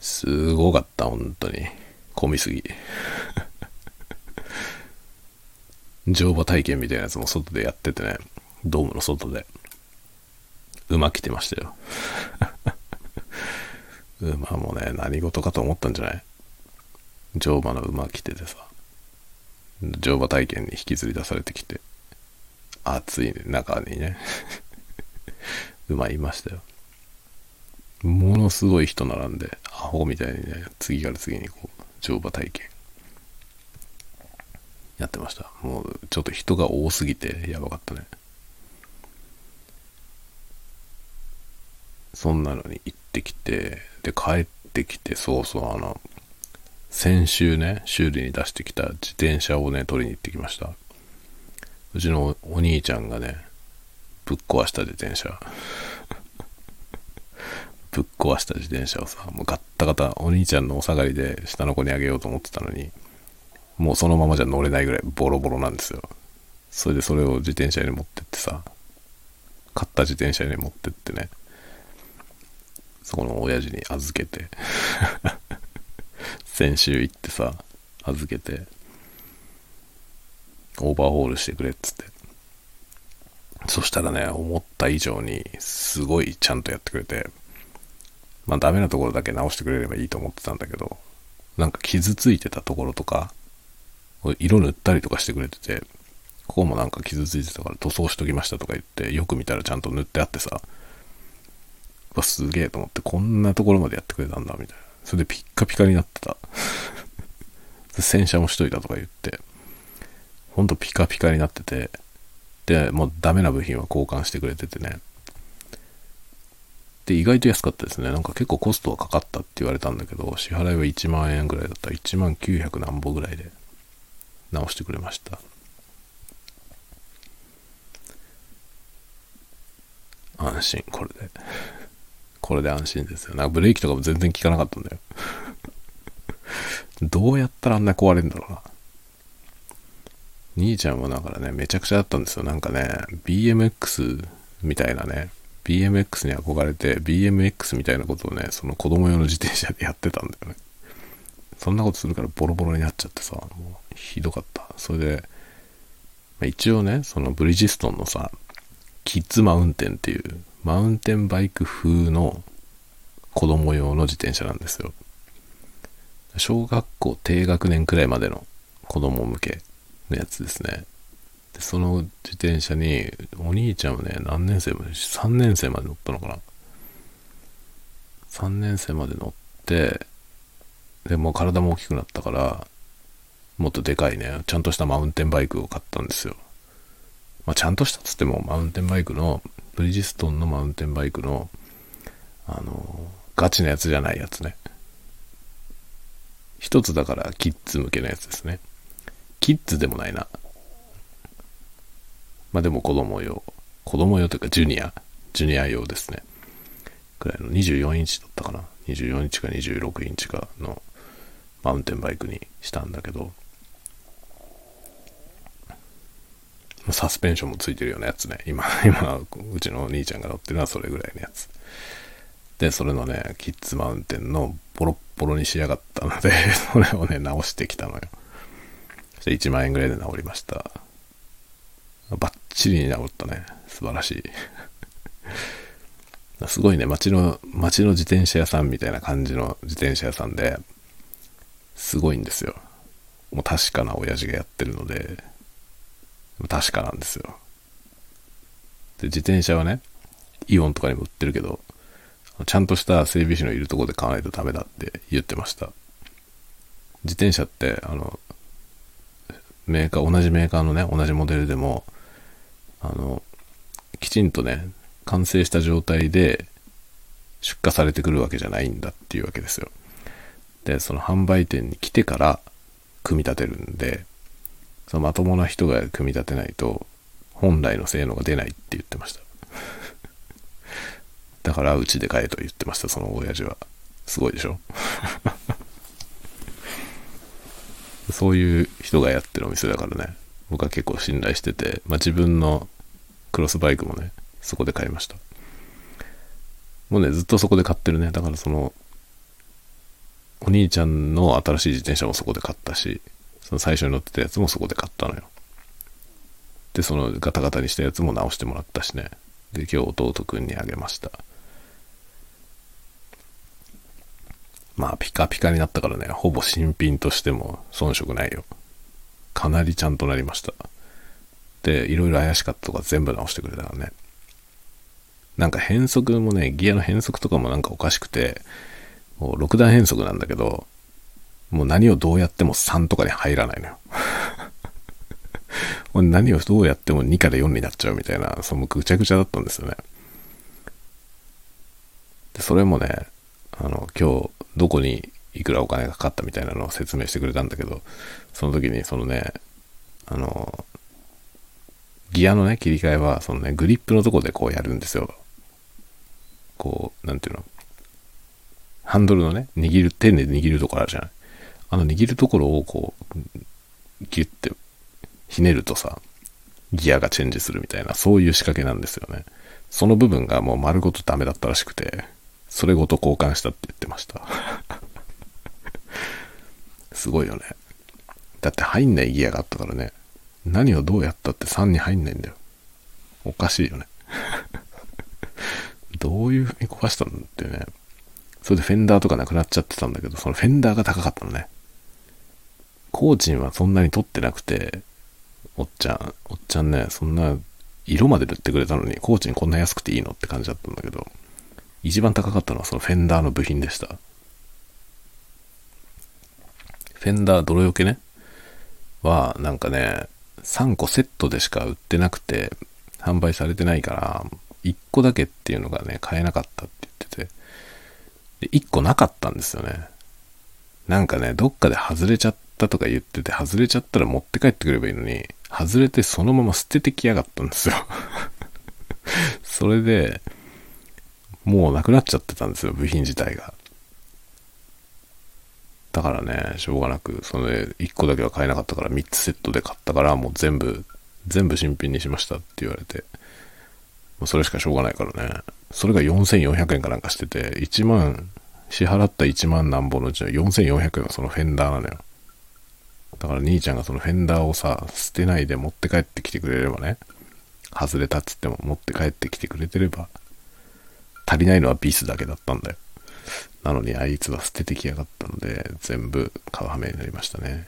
すごかった、本当に。混みすぎ。乗馬体験みたいなやつも外でやっててね、ドームの外で。馬来てましたよ。馬もね、何事かと思ったんじゃない？乗馬の馬来ててさ、乗馬体験に引きずり出されてきて、暑いね中にね、馬いましたよ。ものすごい人並んで、アホみたいにね、次から次にこう、乗馬体験やってました。もうちょっと人が多すぎてやばかったね。そんなのに行ってきて、で、帰ってきて、そうそう、あの、先週ね、修理に出してきた自転車をね、取りに行ってきました。うちのお兄ちゃんがね、ぶっ壊した自転車。ぶっ壊した自転車をさ、もうガッタガタ、お兄ちゃんのお下がりで下の子にあげようと思ってたのに、もうそのままじゃ乗れないぐらいボロボロなんですよ。それでそれを自転車に持ってってさ、買った自転車に持ってってね、そこの親父に預けて 先週行ってさ、預けて、オーバーホールしてくれっつって。そしたらね、思った以上にすごいちゃんとやってくれて、まあダメなところだけ直してくれればいいと思ってたんだけど、なんか傷ついてたところとか、色塗ったりとかしてくれてて、ここもなんか傷ついてたから塗装しときましたとか言って、よく見たらちゃんと塗ってあってさ、わ、すげえと思って、こんなところまでやってくれたんだ、みたいな。それでピッカピカになってた。洗車もしといたとか言って、ほんとピカピカになってて、で、もうダメな部品は交換してくれててね。で、意外と安かったですね。なんか結構コストはかかったって言われたんだけど、支払いは1万円ぐらいだったら1万900何ぼぐらいで直してくれました。安心、これで。これで安心ですよ。なんかブレーキとかも全然効かなかったんだよ。どうやったらあんな壊れるんだろうな。兄ちゃんはだからね、めちゃくちゃだったんですよ。なんかね、BMX みたいなね、BMX に憧れて BMX みたいなことをね、その子供用の自転車でやってたんだよね。そんなことするからボロボロになっちゃってさ、もうひどかった。それで、まあ、一応ね、そのブリヂストンのさ、キッズマウンテンっていうマウンテンバイク風の子供用の自転車なんですよ。小学校低学年くらいまでの子供向けのやつですね。で、その自転車にお兄ちゃんはね、何年生まで、3年生まで乗ったのかな。3年生まで乗って、で、もう体も大きくなったから、もっとでかいね、ちゃんとしたマウンテンバイクを買ったんですよ。まあ、ちゃんとしたっつっても、マウンテンバイクの、ブリヂストンのマウンテンバイクの、あの、ガチなやつじゃないやつね。一つだからキッズ向けのやつですね。キッズでもないな。まあでも子供用。子供用というかジュニア。ジュニア用ですね。くらいの24インチだったかな。24インチか26インチかのマウンテンバイクにしたんだけど、サスペンションもついてるようなやつね。今、今、うちのお兄ちゃんが乗ってるのはそれぐらいのやつ。で、それのね、キッズマウンテンのボロッボロにしやがったので それをね、直してきたのよ。そして1万円ぐらいで直りました。バッチリに直ったね。素晴らしい。すごいね、街の、街の自転車屋さんみたいな感じの自転車屋さんで、すごいんですよ。もう確かな親父がやってるので、確かなんですよ。で、自転車はね、イオンとかにも売ってるけど、ちゃんとした整備士のいるとこで買わないとダメだって言ってました。自転車って、あの、メーカー、同じメーカーのね、同じモデルでも、あの、きちんとね、完成した状態で出荷されてくるわけじゃないんだっていうわけですよ。で、その販売店に来てから組み立てるんで、そのまともな人が組み立てないと、本来の性能が出ないって言ってました。だから、うちで買えと言ってました、その親父は。すごいでしょ？そういう人がやってるお店だからね、僕は結構信頼してて、まあ自分のクロスバイクもね、そこで買いました。もうね、ずっとそこで買ってるね。だからその、お兄ちゃんの新しい自転車もそこで買ったし、その最初に乗ってたやつもそこで買ったのよ。で、そのガタガタにしたやつも直してもらったしね。で、今日弟くんにあげました。まあ、ピカピカになったからね、ほぼ新品としても遜色ないよ。かなりちゃんとなりました。で、いろいろ怪しかったとか全部直してくれたからね。なんか変速もね、ギアの変速とかもなんかおかしくて、もう6段変速なんだけど、もう何をどうやっても3とかに入らないのよ。何をどうやっても2から4になっちゃうみたいな、そのぐちゃぐちゃだったんですよね。で、それもね、あの、今日どこにいくらお金がかかったみたいなのを説明してくれたんだけど、その時にそのね、あの、ギアのね、切り替えは、そのね、グリップのとこでこうやるんですよ。こう、なんていうの？ハンドルのね、握る、手で握るところあるじゃない。あの握るところをこう、ギュッてひねるとさ、ギアがチェンジするみたいな、そういう仕掛けなんですよね。その部分がもう丸ごとダメだったらしくて、それごと交換したって言ってました。すごいよね。だって入んないギアがあったからね。何をどうやったって3に入んないんだよ。おかしいよね。どういう風に壊したんだってね。それでフェンダーとかなくなっちゃってたんだけど、そのフェンダーが高かったのね。コーチンはそんなに取ってなくて、おっちゃん、おっちゃんね、そんな色まで塗ってくれたのに、コーチンこんな安くていいのって感じだったんだけど、一番高かったのはそのフェンダーの部品でした。フェンダー泥よけね、は、なんかね、3個セットでしか売ってなくて、販売されてないから、1個だけっていうのがね、買えなかったって言ってて、で、1個なかったんですよね。なんかね、どっかで外れちゃったとか言ってて、外れちゃったら持って帰ってくればいいのに、外れてそのまま捨ててきやがったんですよ それで、もうなくなっちゃってたんですよ、部品自体が。だからね、しょうがなく、それ1個だけは買えなかったから3つセットで買ったから、もう全部、全部新品にしましたって言われて、それしかしょうがないからね。それが4400円かなんかしてて、1万、支払った1万何本のうちの4400円はそのフェンダーなのよ。だから兄ちゃんがそのフェンダーをさ、捨てないで持って帰ってきてくれればね、外れたっつっても持って帰ってきてくれてれば、足りないのはビスだけだったんだよ。なのにあいつは捨ててきやがったので、全部買う羽目になりましたね。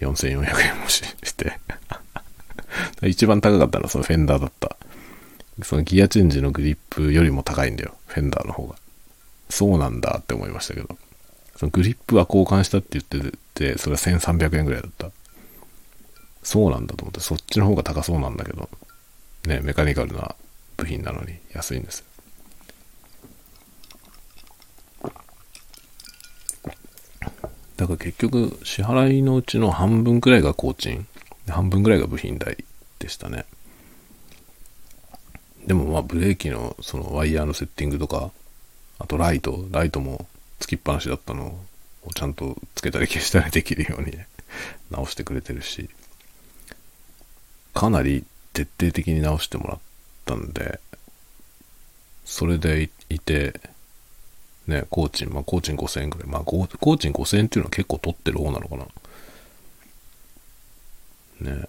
4400円もしして 一番高かったのはそのフェンダーだった。そのギアチェンジのグリップよりも高いんだよ。フェンダーの方が。そうなんだって思いましたけど。そのグリップは交換したって言ってて、それは1300円ぐらいだった。そうなんだと思って、そっちの方が高そうなんだけど、ね、メカニカルな部品なのに安いんですよ。だから結局、支払いのうちの半分くらいが工賃、半分くらいが部品代でしたね。でもまあブレーキのそのワイヤーのセッティングとか、あとライト、ライトもつきっぱなしだったのをちゃんとつけたり消したりできるように、ね、直してくれてるし、かなり徹底的に直してもらったんで、それでいて、ね、工賃、まあ工賃5000円くらい。まあ工賃5000円っていうのは結構取ってる方なのかな。ね。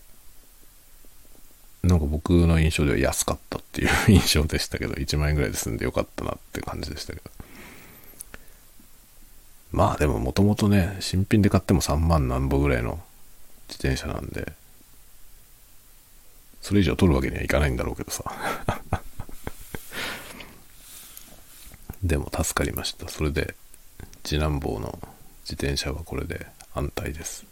なんか僕の印象では安かったっていう 印象でしたけど、1万円ぐらいで済んでよかったなって感じでしたけど。まあでももともとね、新品で買っても3万何歩ぐらいの自転車なんで、それ以上取るわけにはいかないんだろうけどさ。でも助かりました。それで、次男坊の自転車はこれで安泰です。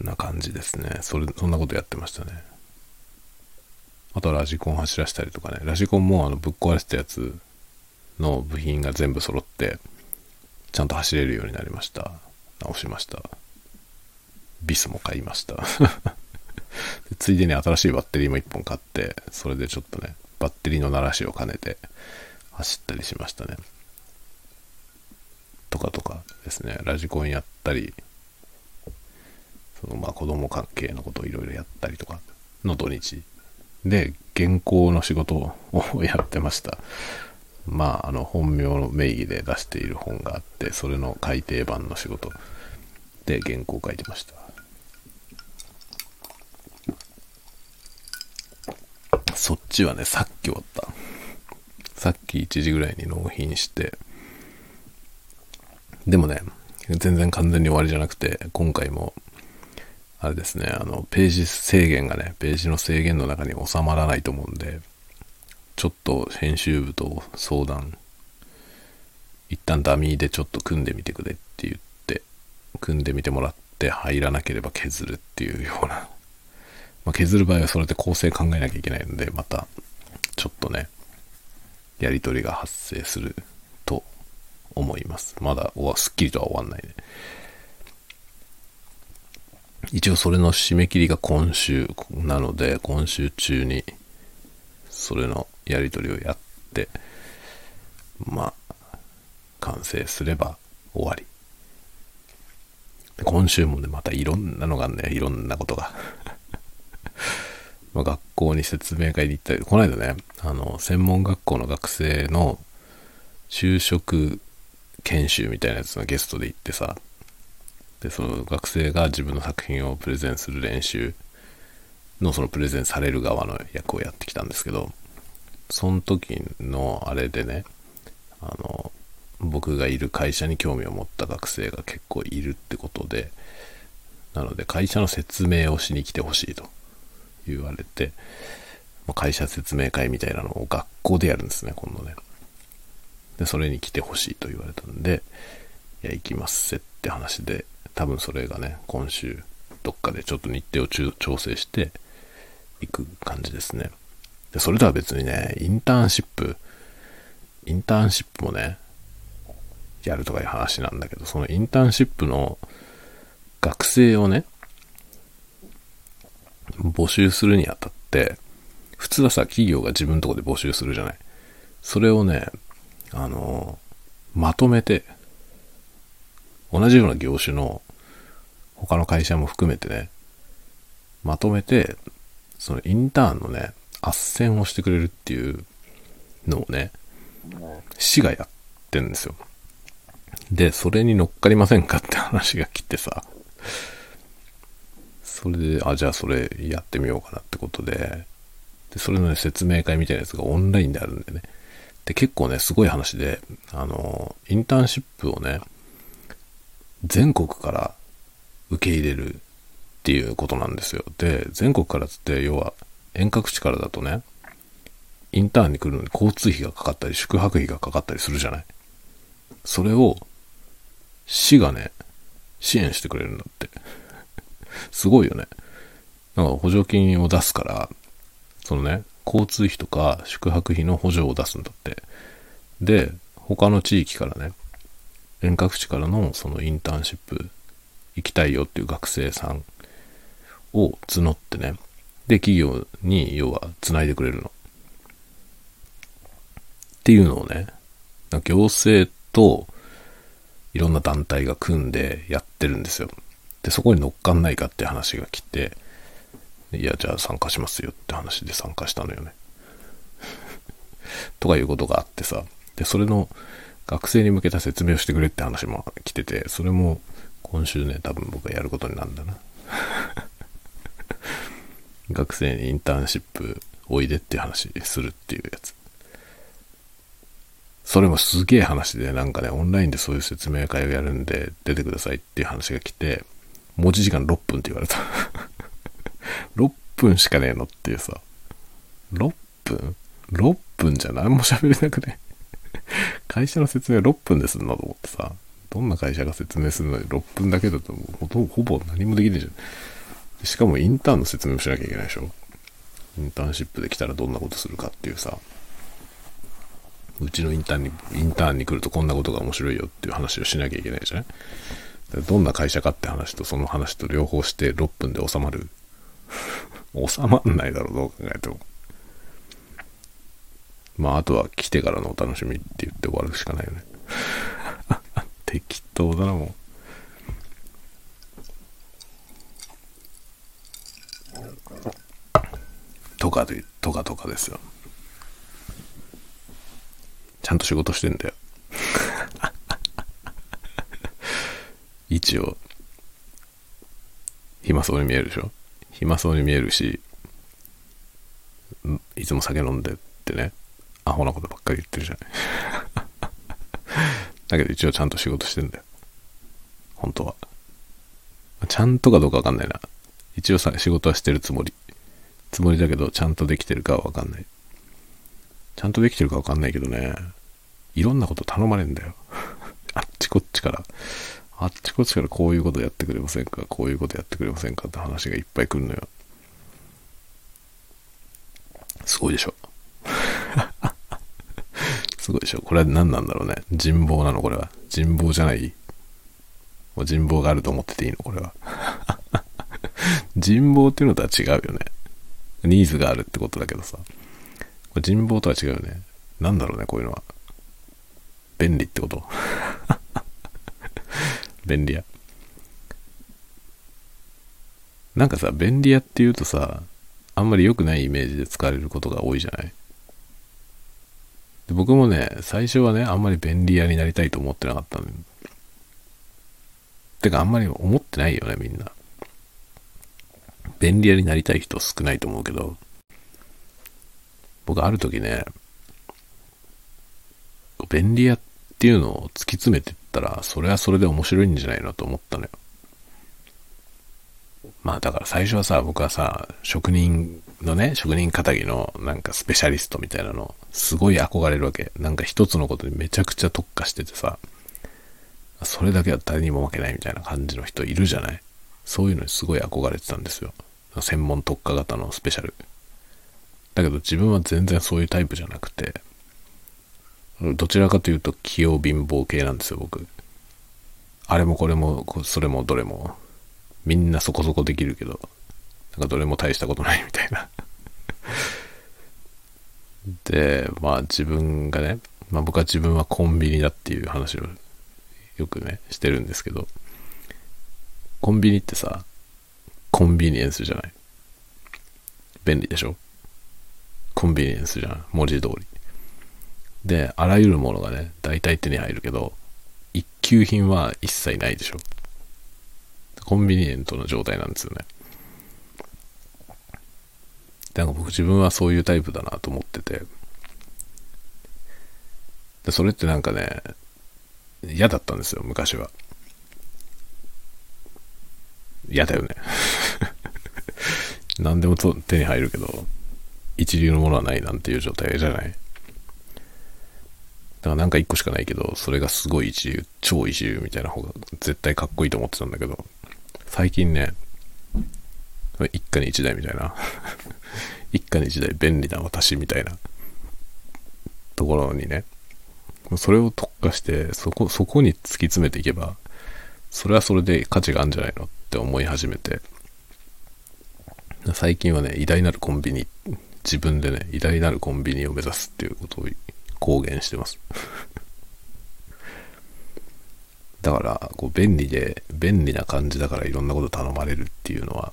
な感じですね。それ、そんなことやってましたね。あとはラジコン走らせたりとかね。ラジコンもあのぶっ壊れてたやつの部品が全部揃って、ちゃんと走れるようになりました。直しました。ビスも買いました ついでに新しいバッテリーも1本買って、それでちょっとね、バッテリーの鳴らしを兼ねて走ったりしましたね。とかとかですね、ラジコンやったり、そのまあ子供関係のことをいろいろやったりとかの土日で原稿の仕事 をやってました。まあ、あの本名の名義で出している本があって、それの改訂版の仕事で原稿を書いてました。そっちはね、さっき終わった。さっき1時ぐらいに納品して、でもね、全然完全に終わりじゃなくて、今回もあれですね、あの、ページ制限がね、ページの制限の中に収まらないと思うんで、ちょっと編集部と相談、一旦ダミーでちょっと組んでみてくれって言って、組んでみてもらって入らなければ削るっていうような、まあ、削る場合はそれで構成考えなきゃいけないので、また、ちょっとね、やり取りが発生すると思います。まだ、すっきりとは終わんないね。一応それの締め切りが今週なので、今週中にそれのやり取りをやって、まあ、完成すれば終わり。今週もね、またいろんなのがね、いろんなことが。まあ学校に説明会に行ったり、この間ね、あの、専門学校の学生の就職研修みたいなやつのゲストで行ってさ、で、その学生が自分の作品をプレゼンする練習のそのプレゼンされる側の役をやってきたんですけど、その時のあれでね、あの、僕がいる会社に興味を持った学生が結構いるってことで、なので会社の説明をしに来てほしいと。言われてま、会社説明会みたいなのを学校でやるんですね、今度ね。で、それに来てほしいと言われたんで、いや、行きますせって話で、多分それがね、今週、どっかでちょっと日程を調整していく感じですね。で、それとは別にね、インターンシップ、インターンシップもね、やるとかいう話なんだけど、そのインターンシップの学生をね、募集するにあたって、普通はさ、企業が自分のとこで募集するじゃない。それをね、あの、まとめて、同じような業種の他の会社も含めてね、まとめて、そのインターンのね、斡旋をしてくれるっていうのをね、市がやってんですよ。で、それに乗っかりませんかって話が来てさ、それで、あ、じゃあそれやってみようかなってことで、で、それのね、説明会みたいなやつがオンラインであるんでね。で、結構ね、すごい話で、あの、インターンシップをね、全国から受け入れるっていうことなんですよ。で、全国からつって、要は遠隔地からだとね、インターンに来るのに交通費がかかったり、宿泊費がかかったりするじゃない。それを、市がね、支援してくれるんだって。すごいよね。なんか補助金を出すから、そのね、交通費とか宿泊費の補助を出すんだって。で、他の地域からね、遠隔地からのそのインターンシップ行きたいよっていう学生さんを募ってね、で、企業に要は繋いでくれるの。っていうのをね、行政といろんな団体が組んでやってるんですよ。で、そこに乗っかんないかって話が来て、いや、じゃあ参加しますよって話で参加したのよね。とかいうことがあってさ。で、それの学生に向けた説明をしてくれって話も来てて、それも今週ね、多分僕がやることになるんだな。学生にインターンシップおいでって話するっていうやつ。それもすげえ話で、なんかね、オンラインでそういう説明会をやるんで出てくださいっていう話が来て、持ち時間6分って言われた。6分しかねえのっていうさ。6分 ?6 分じゃ何も喋れなくね？会社の説明6分ですんのと思ってさ。どんな会社が説明するのに6分だけだとほとほぼ何もできないじゃん。しかもインターンの説明もしなきゃいけないでしょ。インターンシップで来たらどんなことするかっていうさ。うちのインターンに、インターンに来るとこんなことが面白いよっていう話をしなきゃいけないじゃないどんな会社かって話とその話と両方して6分で収まる。収まんないだろう、どう考えても。まあ、あとは来てからのお楽しみって言って終わるしかないよね。適当だな、もう。とかで、とかとかですよ。ちゃんと仕事してんだよ。一応、暇そうに見えるでしょ？暇そうに見えるし、いつも酒飲んでってね、アホなことばっかり言ってるじゃない。だけど一応ちゃんと仕事してんだよ。本当は。ちゃんとかどうかわかんないな。一応さ、仕事はしてるつもり。つもりだけど、ちゃんとできてるかはわかんない。ちゃんとできてるかわかんないけどね、いろんなこと頼まれんだよ。あっちこっちから。あっちこっちからこういうことやってくれませんか？こういうことやってくれませんかって話がいっぱい来るのよ。すごいでしょ。すごいでしょ。これは何なんだろうね。人望なのこれは。人望じゃない？もう人望があると思ってていいのこれは。人望っていうのとは違うよね。ニーズがあるってことだけどさ。これ人望とは違うよね。なんだろうね、こういうのは。便利ってこと便利屋。なんかさ、便利屋って言うとさ、あんまり良くないイメージで使われることが多いじゃない？で僕もね、最初はね、あんまり便利屋になりたいと思ってなかったのてか、あんまり思ってないよね、みんな。便利屋になりたい人少ないと思うけど、僕ある時ね、便利屋っていうのを突き詰めてったら、それはそれで面白いんじゃないのと思ったのよ。まあだから最初はさ、僕はさ、職人のね、職人仇のなんかスペシャリストみたいなの、すごい憧れるわけ。なんか一つのことにめちゃくちゃ特化しててさ、それだけは誰にも負けないみたいな感じの人いるじゃない？そういうのにすごい憧れてたんですよ。専門特化型のスペシャル。だけど自分は全然そういうタイプじゃなくて、どちらかというと器用貧乏系なんですよ、僕。あれもこれも、それもどれも、みんなそこそこできるけど、なんかどれも大したことないみたいな で、まあ自分がね、まあ僕は自分はコンビニだっていう話をよくね、してるんですけど、コンビニってさ、コンビニエンスじゃない便利でしょ？コンビニエンスじゃん。文字通り。で、あらゆるものがね、大体手に入るけど、一級品は一切ないでしょ。コンビニエントの状態なんですよね。なんか僕自分はそういうタイプだなと思ってて。でそれってなんかね、嫌だったんですよ、昔は。嫌だよね。何でも手に入るけど、一流のものはないなんていう状態じゃない？だからなんか一個しかないけど、それがすごい一流、超一流みたいな方が絶対かっこいいと思ってたんだけど、最近ね、一家に一台みたいな 一家に一台便利な私みたいなところにね、それを特化して、そこ、そこに突き詰めていけば、それはそれで価値があるんじゃないのって思い始めて、最近はね、偉大なるコンビニ、自分でね、偉大なるコンビニを目指すっていうことを公言してます。だから、こう便利で、便利な感じだからいろんなこと頼まれるっていうのは、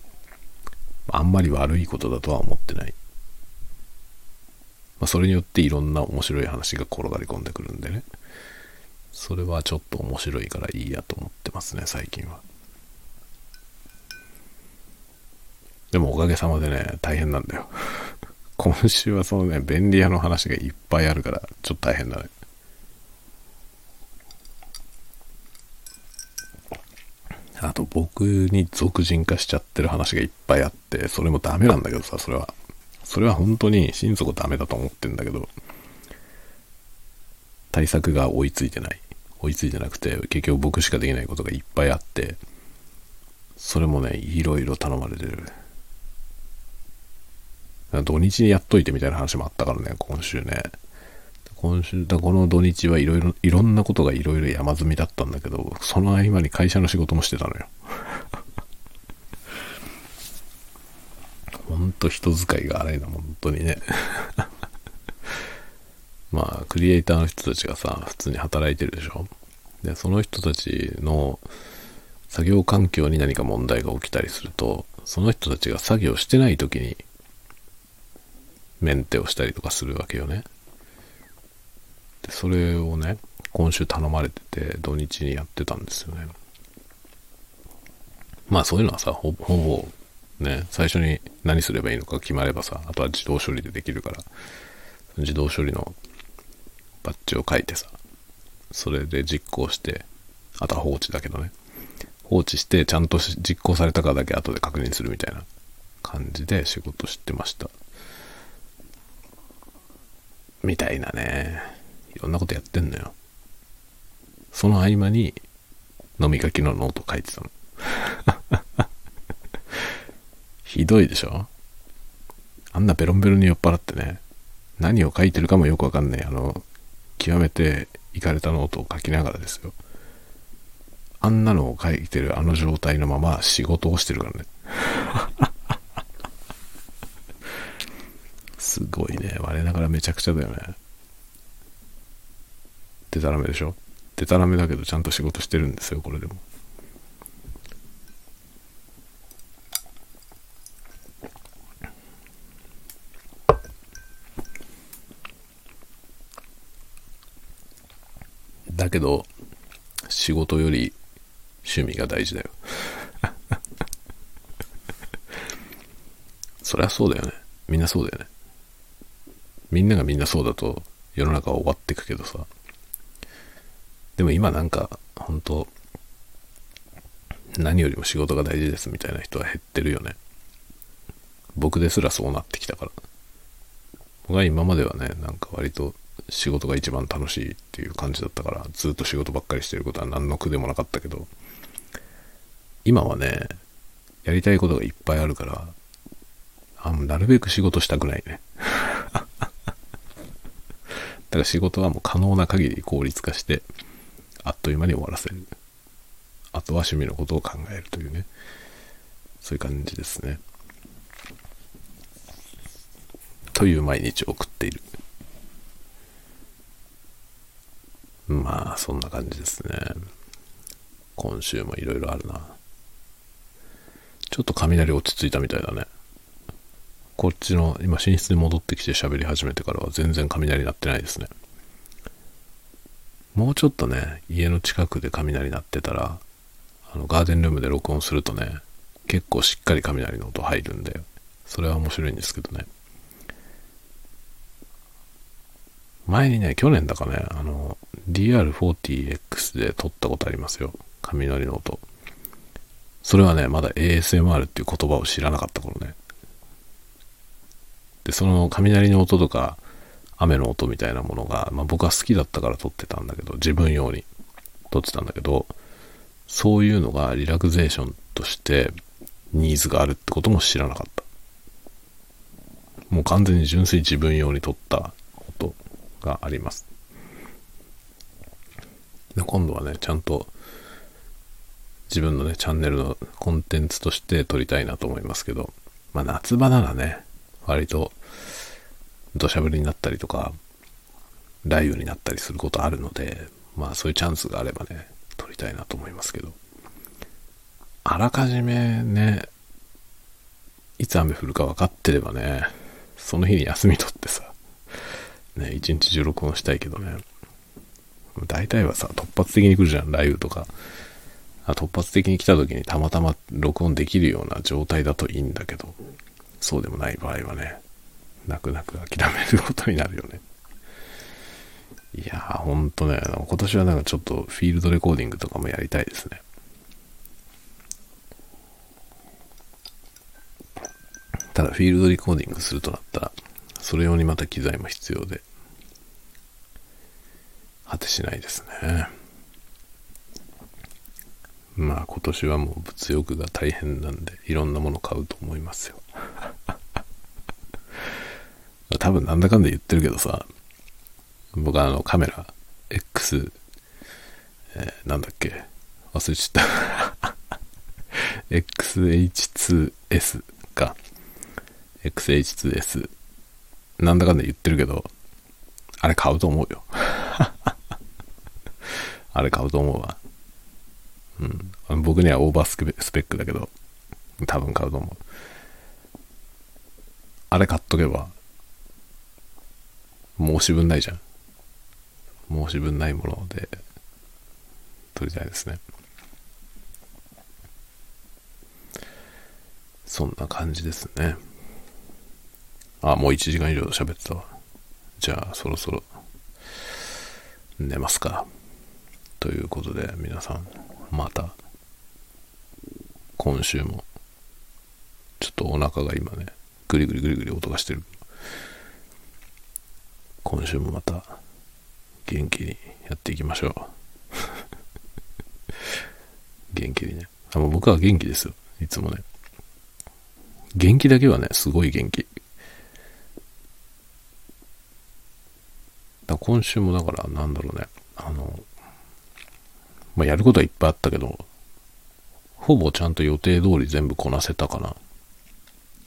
あんまり悪いことだとは思ってない。まあ、それによっていろんな面白い話が転がり込んでくるんでね。それはちょっと面白いからいいやと思ってますね、最近は。でもおかげさまでね、大変なんだよ。今週はそのね、便利屋の話がいっぱいあるから、ちょっと大変だね。あと僕に俗人化しちゃってる話がいっぱいあって、それもダメなんだけどさ、それは。それは本当に心底ダメだと思ってんだけど、対策が追いついてない。追いついてなくて、結局僕しかできないことがいっぱいあって、それもね、いろいろ頼まれてる。土日にやっといてみたいな話もあったからね、今週ね。今週、だこの土日はいろいろ、いろんなことがいろいろ山積みだったんだけど、その合間に会社の仕事もしてたのよ。ほんと人使いが荒いな、本当にね。まあ、クリエイターの人たちがさ、普通に働いてるでしょ。で、その人たちの作業環境に何か問題が起きたりすると、その人たちが作業してない時にメンテをしたりとかするわけよね。で、それをね、今週頼まれてて、土日にやってたんですよね。まあそういうのはさ、ほぼ、ね、最初に何すればいいのか決まればさ、あとは自動処理でできるから、自動処理のバッジを書いてさ、それで実行して、あとは放置だけどね。放置して、ちゃんと実行されたかだけ後で確認するみたいな感じで仕事してました。みたいなね。いろんなことやってんのよ。その合間に飲み書きのノート書いてたの。ひどいでしょ？あんなベロンベロンに酔っ払ってね、何を書いてるかもよくわかんない。あの、極めていかれたノートを書きながらですよ。あんなのを書いてるあの状態のまま仕事をしてるからね。すごいね。我ながらめちゃくちゃだよね。でたらめでしょ？でたらめだけどちゃんと仕事してるんですよ、これでも。だけど、仕事より趣味が大事だよ。そりゃそうだよね。みんなそうだよね。みんながみんなそうだと世の中は終わってくけどさ。でも今なんか、本当何よりも仕事が大事ですみたいな人は減ってるよね。僕ですらそうなってきたから。僕は今まではね、なんか割と仕事が一番楽しいっていう感じだったから、ずっと仕事ばっかりしてることは何の苦でもなかったけど、今はね、やりたいことがいっぱいあるから、あなるべく仕事したくないね。だから仕事はもう可能な限り効率化して、あっという間に終わらせる。あとは趣味のことを考えるというね。そういう感じですね。という毎日を送っている。まあ、そんな感じですね。今週もいろいろあるな。ちょっと雷落ち着いたみたいだね。こっちの、今寝室に戻ってきて喋り始めてからは全然雷鳴ってないですね。もうちょっとね、家の近くで雷鳴ってたら、あの、ガーデンルームで録音するとね、結構しっかり雷の音入るんで、それは面白いんですけどね。前にね、去年だかね、あの、DR40X で撮ったことありますよ。雷の音。それはね、まだ ASMR っていう言葉を知らなかった頃ね。で、その雷の音とか、雨の音みたいなものが、まあ僕は好きだったから撮ってたんだけど、自分用に撮ってたんだけど、そういうのがリラクゼーションとしてニーズがあるってことも知らなかった。もう完全に純粋自分用に撮った音があります。で今度はね、ちゃんと自分のね、チャンネルのコンテンツとして撮りたいなと思いますけど、まあ夏場ならね、割と土砂降りになったりとか、雷雨になったりすることあるので、まあそういうチャンスがあればね、撮りたいなと思いますけど、あらかじめね、いつ雨降るか分かってればね、その日に休み取ってさ、ね、一日中録音したいけどね、大体はさ、突発的に来るじゃん、雷雨とか。突発的に来た時にたまたま録音できるような状態だといいんだけど、そうでもない場合はね、泣く泣く諦めることになるよね。いやー、ほんとね、今年はなんかちょっとフィールドレコーディングとかもやりたいですね。ただフィールドレコーディングするとなったら、それ用にまた機材も必要で、果てしないですね。まあ今年はもう物欲が大変なんで、いろんなもの買うと思いますよ。多分なんだかんだ言ってるけどさ、僕あのカメラ X、えー、なんだっけ忘れちゃった XH2S か。XH2S。なんだかんだ言ってるけど、あれ買うと思うよ。あれ買うと思うわ。うん。僕にはオーバースペックだけど、多分買うと思う。あれ買っとけば、申し分ないじゃん。申し分ないもので撮りたいですね。そんな感じですね。あ、もう1時間以上喋ってたわ。じゃあ、そろそろ寝ますか。ということで、皆さん、また、今週も、ちょっとお腹が今ね、ぐりぐりぐりぐり音がしてる。今週もまた、元気にやっていきましょう。元気にね。あ僕は元気ですよ。いつもね。元気だけはね、すごい元気。だ今週もだから、なんだろうね。あの、まあ、やることはいっぱいあったけど、ほぼちゃんと予定通り全部こなせたかな。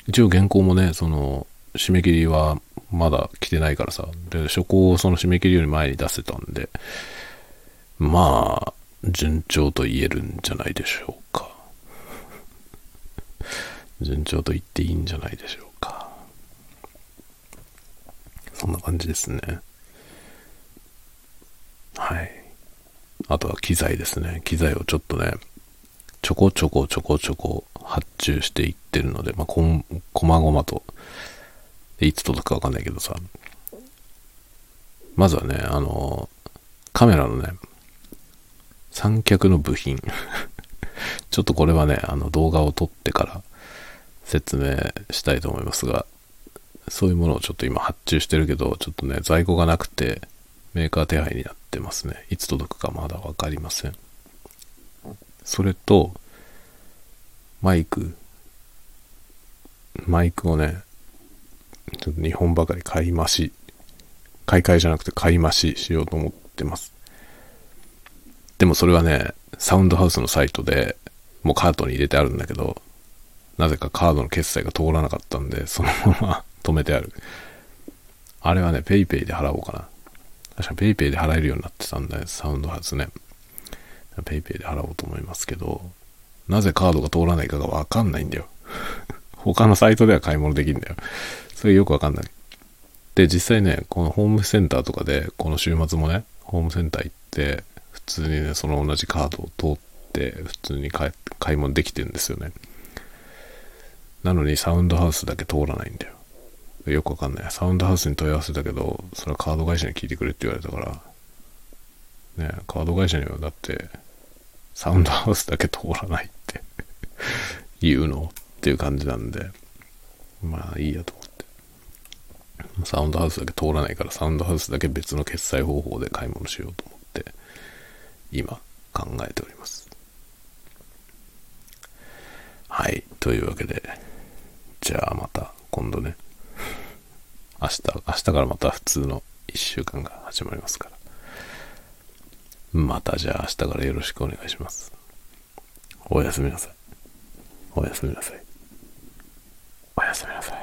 一応原稿もね、その、締め切りはまだ来てないからさ。で、初稿をその締め切りより前に出せたんで、まあ、順調と言えるんじゃないでしょうか。順調と言っていいんじゃないでしょうか。そんな感じですね。はい。あとは機材ですね。機材をちょっとね、ちょこちょこちょこちょこ発注していってるので、まあ、こん、こまごまと、いつ届くかわかんないけどさ、まずはね、あの、カメラのね、三脚の部品 ちょっとこれはね、あの動画を撮ってから説明したいと思いますが、そういうものをちょっと今発注してるけど、ちょっとね、在庫がなくて、メーカー手配になってますね。いつ届くかまだわかりません。それと、マイク。マイクをね、ちょっと2本ばかり買い増し、買い替えじゃなくて買い増ししようと思ってます。でもそれはね、サウンドハウスのサイトでもうカートに入れてあるんだけど、なぜかカードの決済が通らなかったんで、そのまま 止めてある。あれはね、PayPay で払おうかな。確か PayPay で払えるようになってたんで、サウンドハウスね。PayPay で払おうと思いますけど、なぜカードが通らないかがわかんないんだよ。他のサイトでは買い物できるんだよ。それよくわかんない。で、実際ね、このホームセンターとかで、この週末もね、ホームセンター行って、普通にね、その同じカードを通って、普通に買い物できてるんですよね。なのにサウンドハウスだけ通らないんだよ。よくわかんない。サウンドハウスに問い合わせたけど、それはカード会社に聞いてくれって言われたから、ね、カード会社にはだって、サウンドハウスだけ通らないって 言うの？っていう感じなんで、まあいいやと。サウンドハウスだけ通らないから、サウンドハウスだけ別の決済方法で買い物しようと思って、今考えております。はい。というわけで、じゃあまた今度ね、明日、明日からまた普通の1週間が始まりますから。またじゃあ明日からよろしくお願いします。おやすみなさい。おやすみなさいおやすみなさい。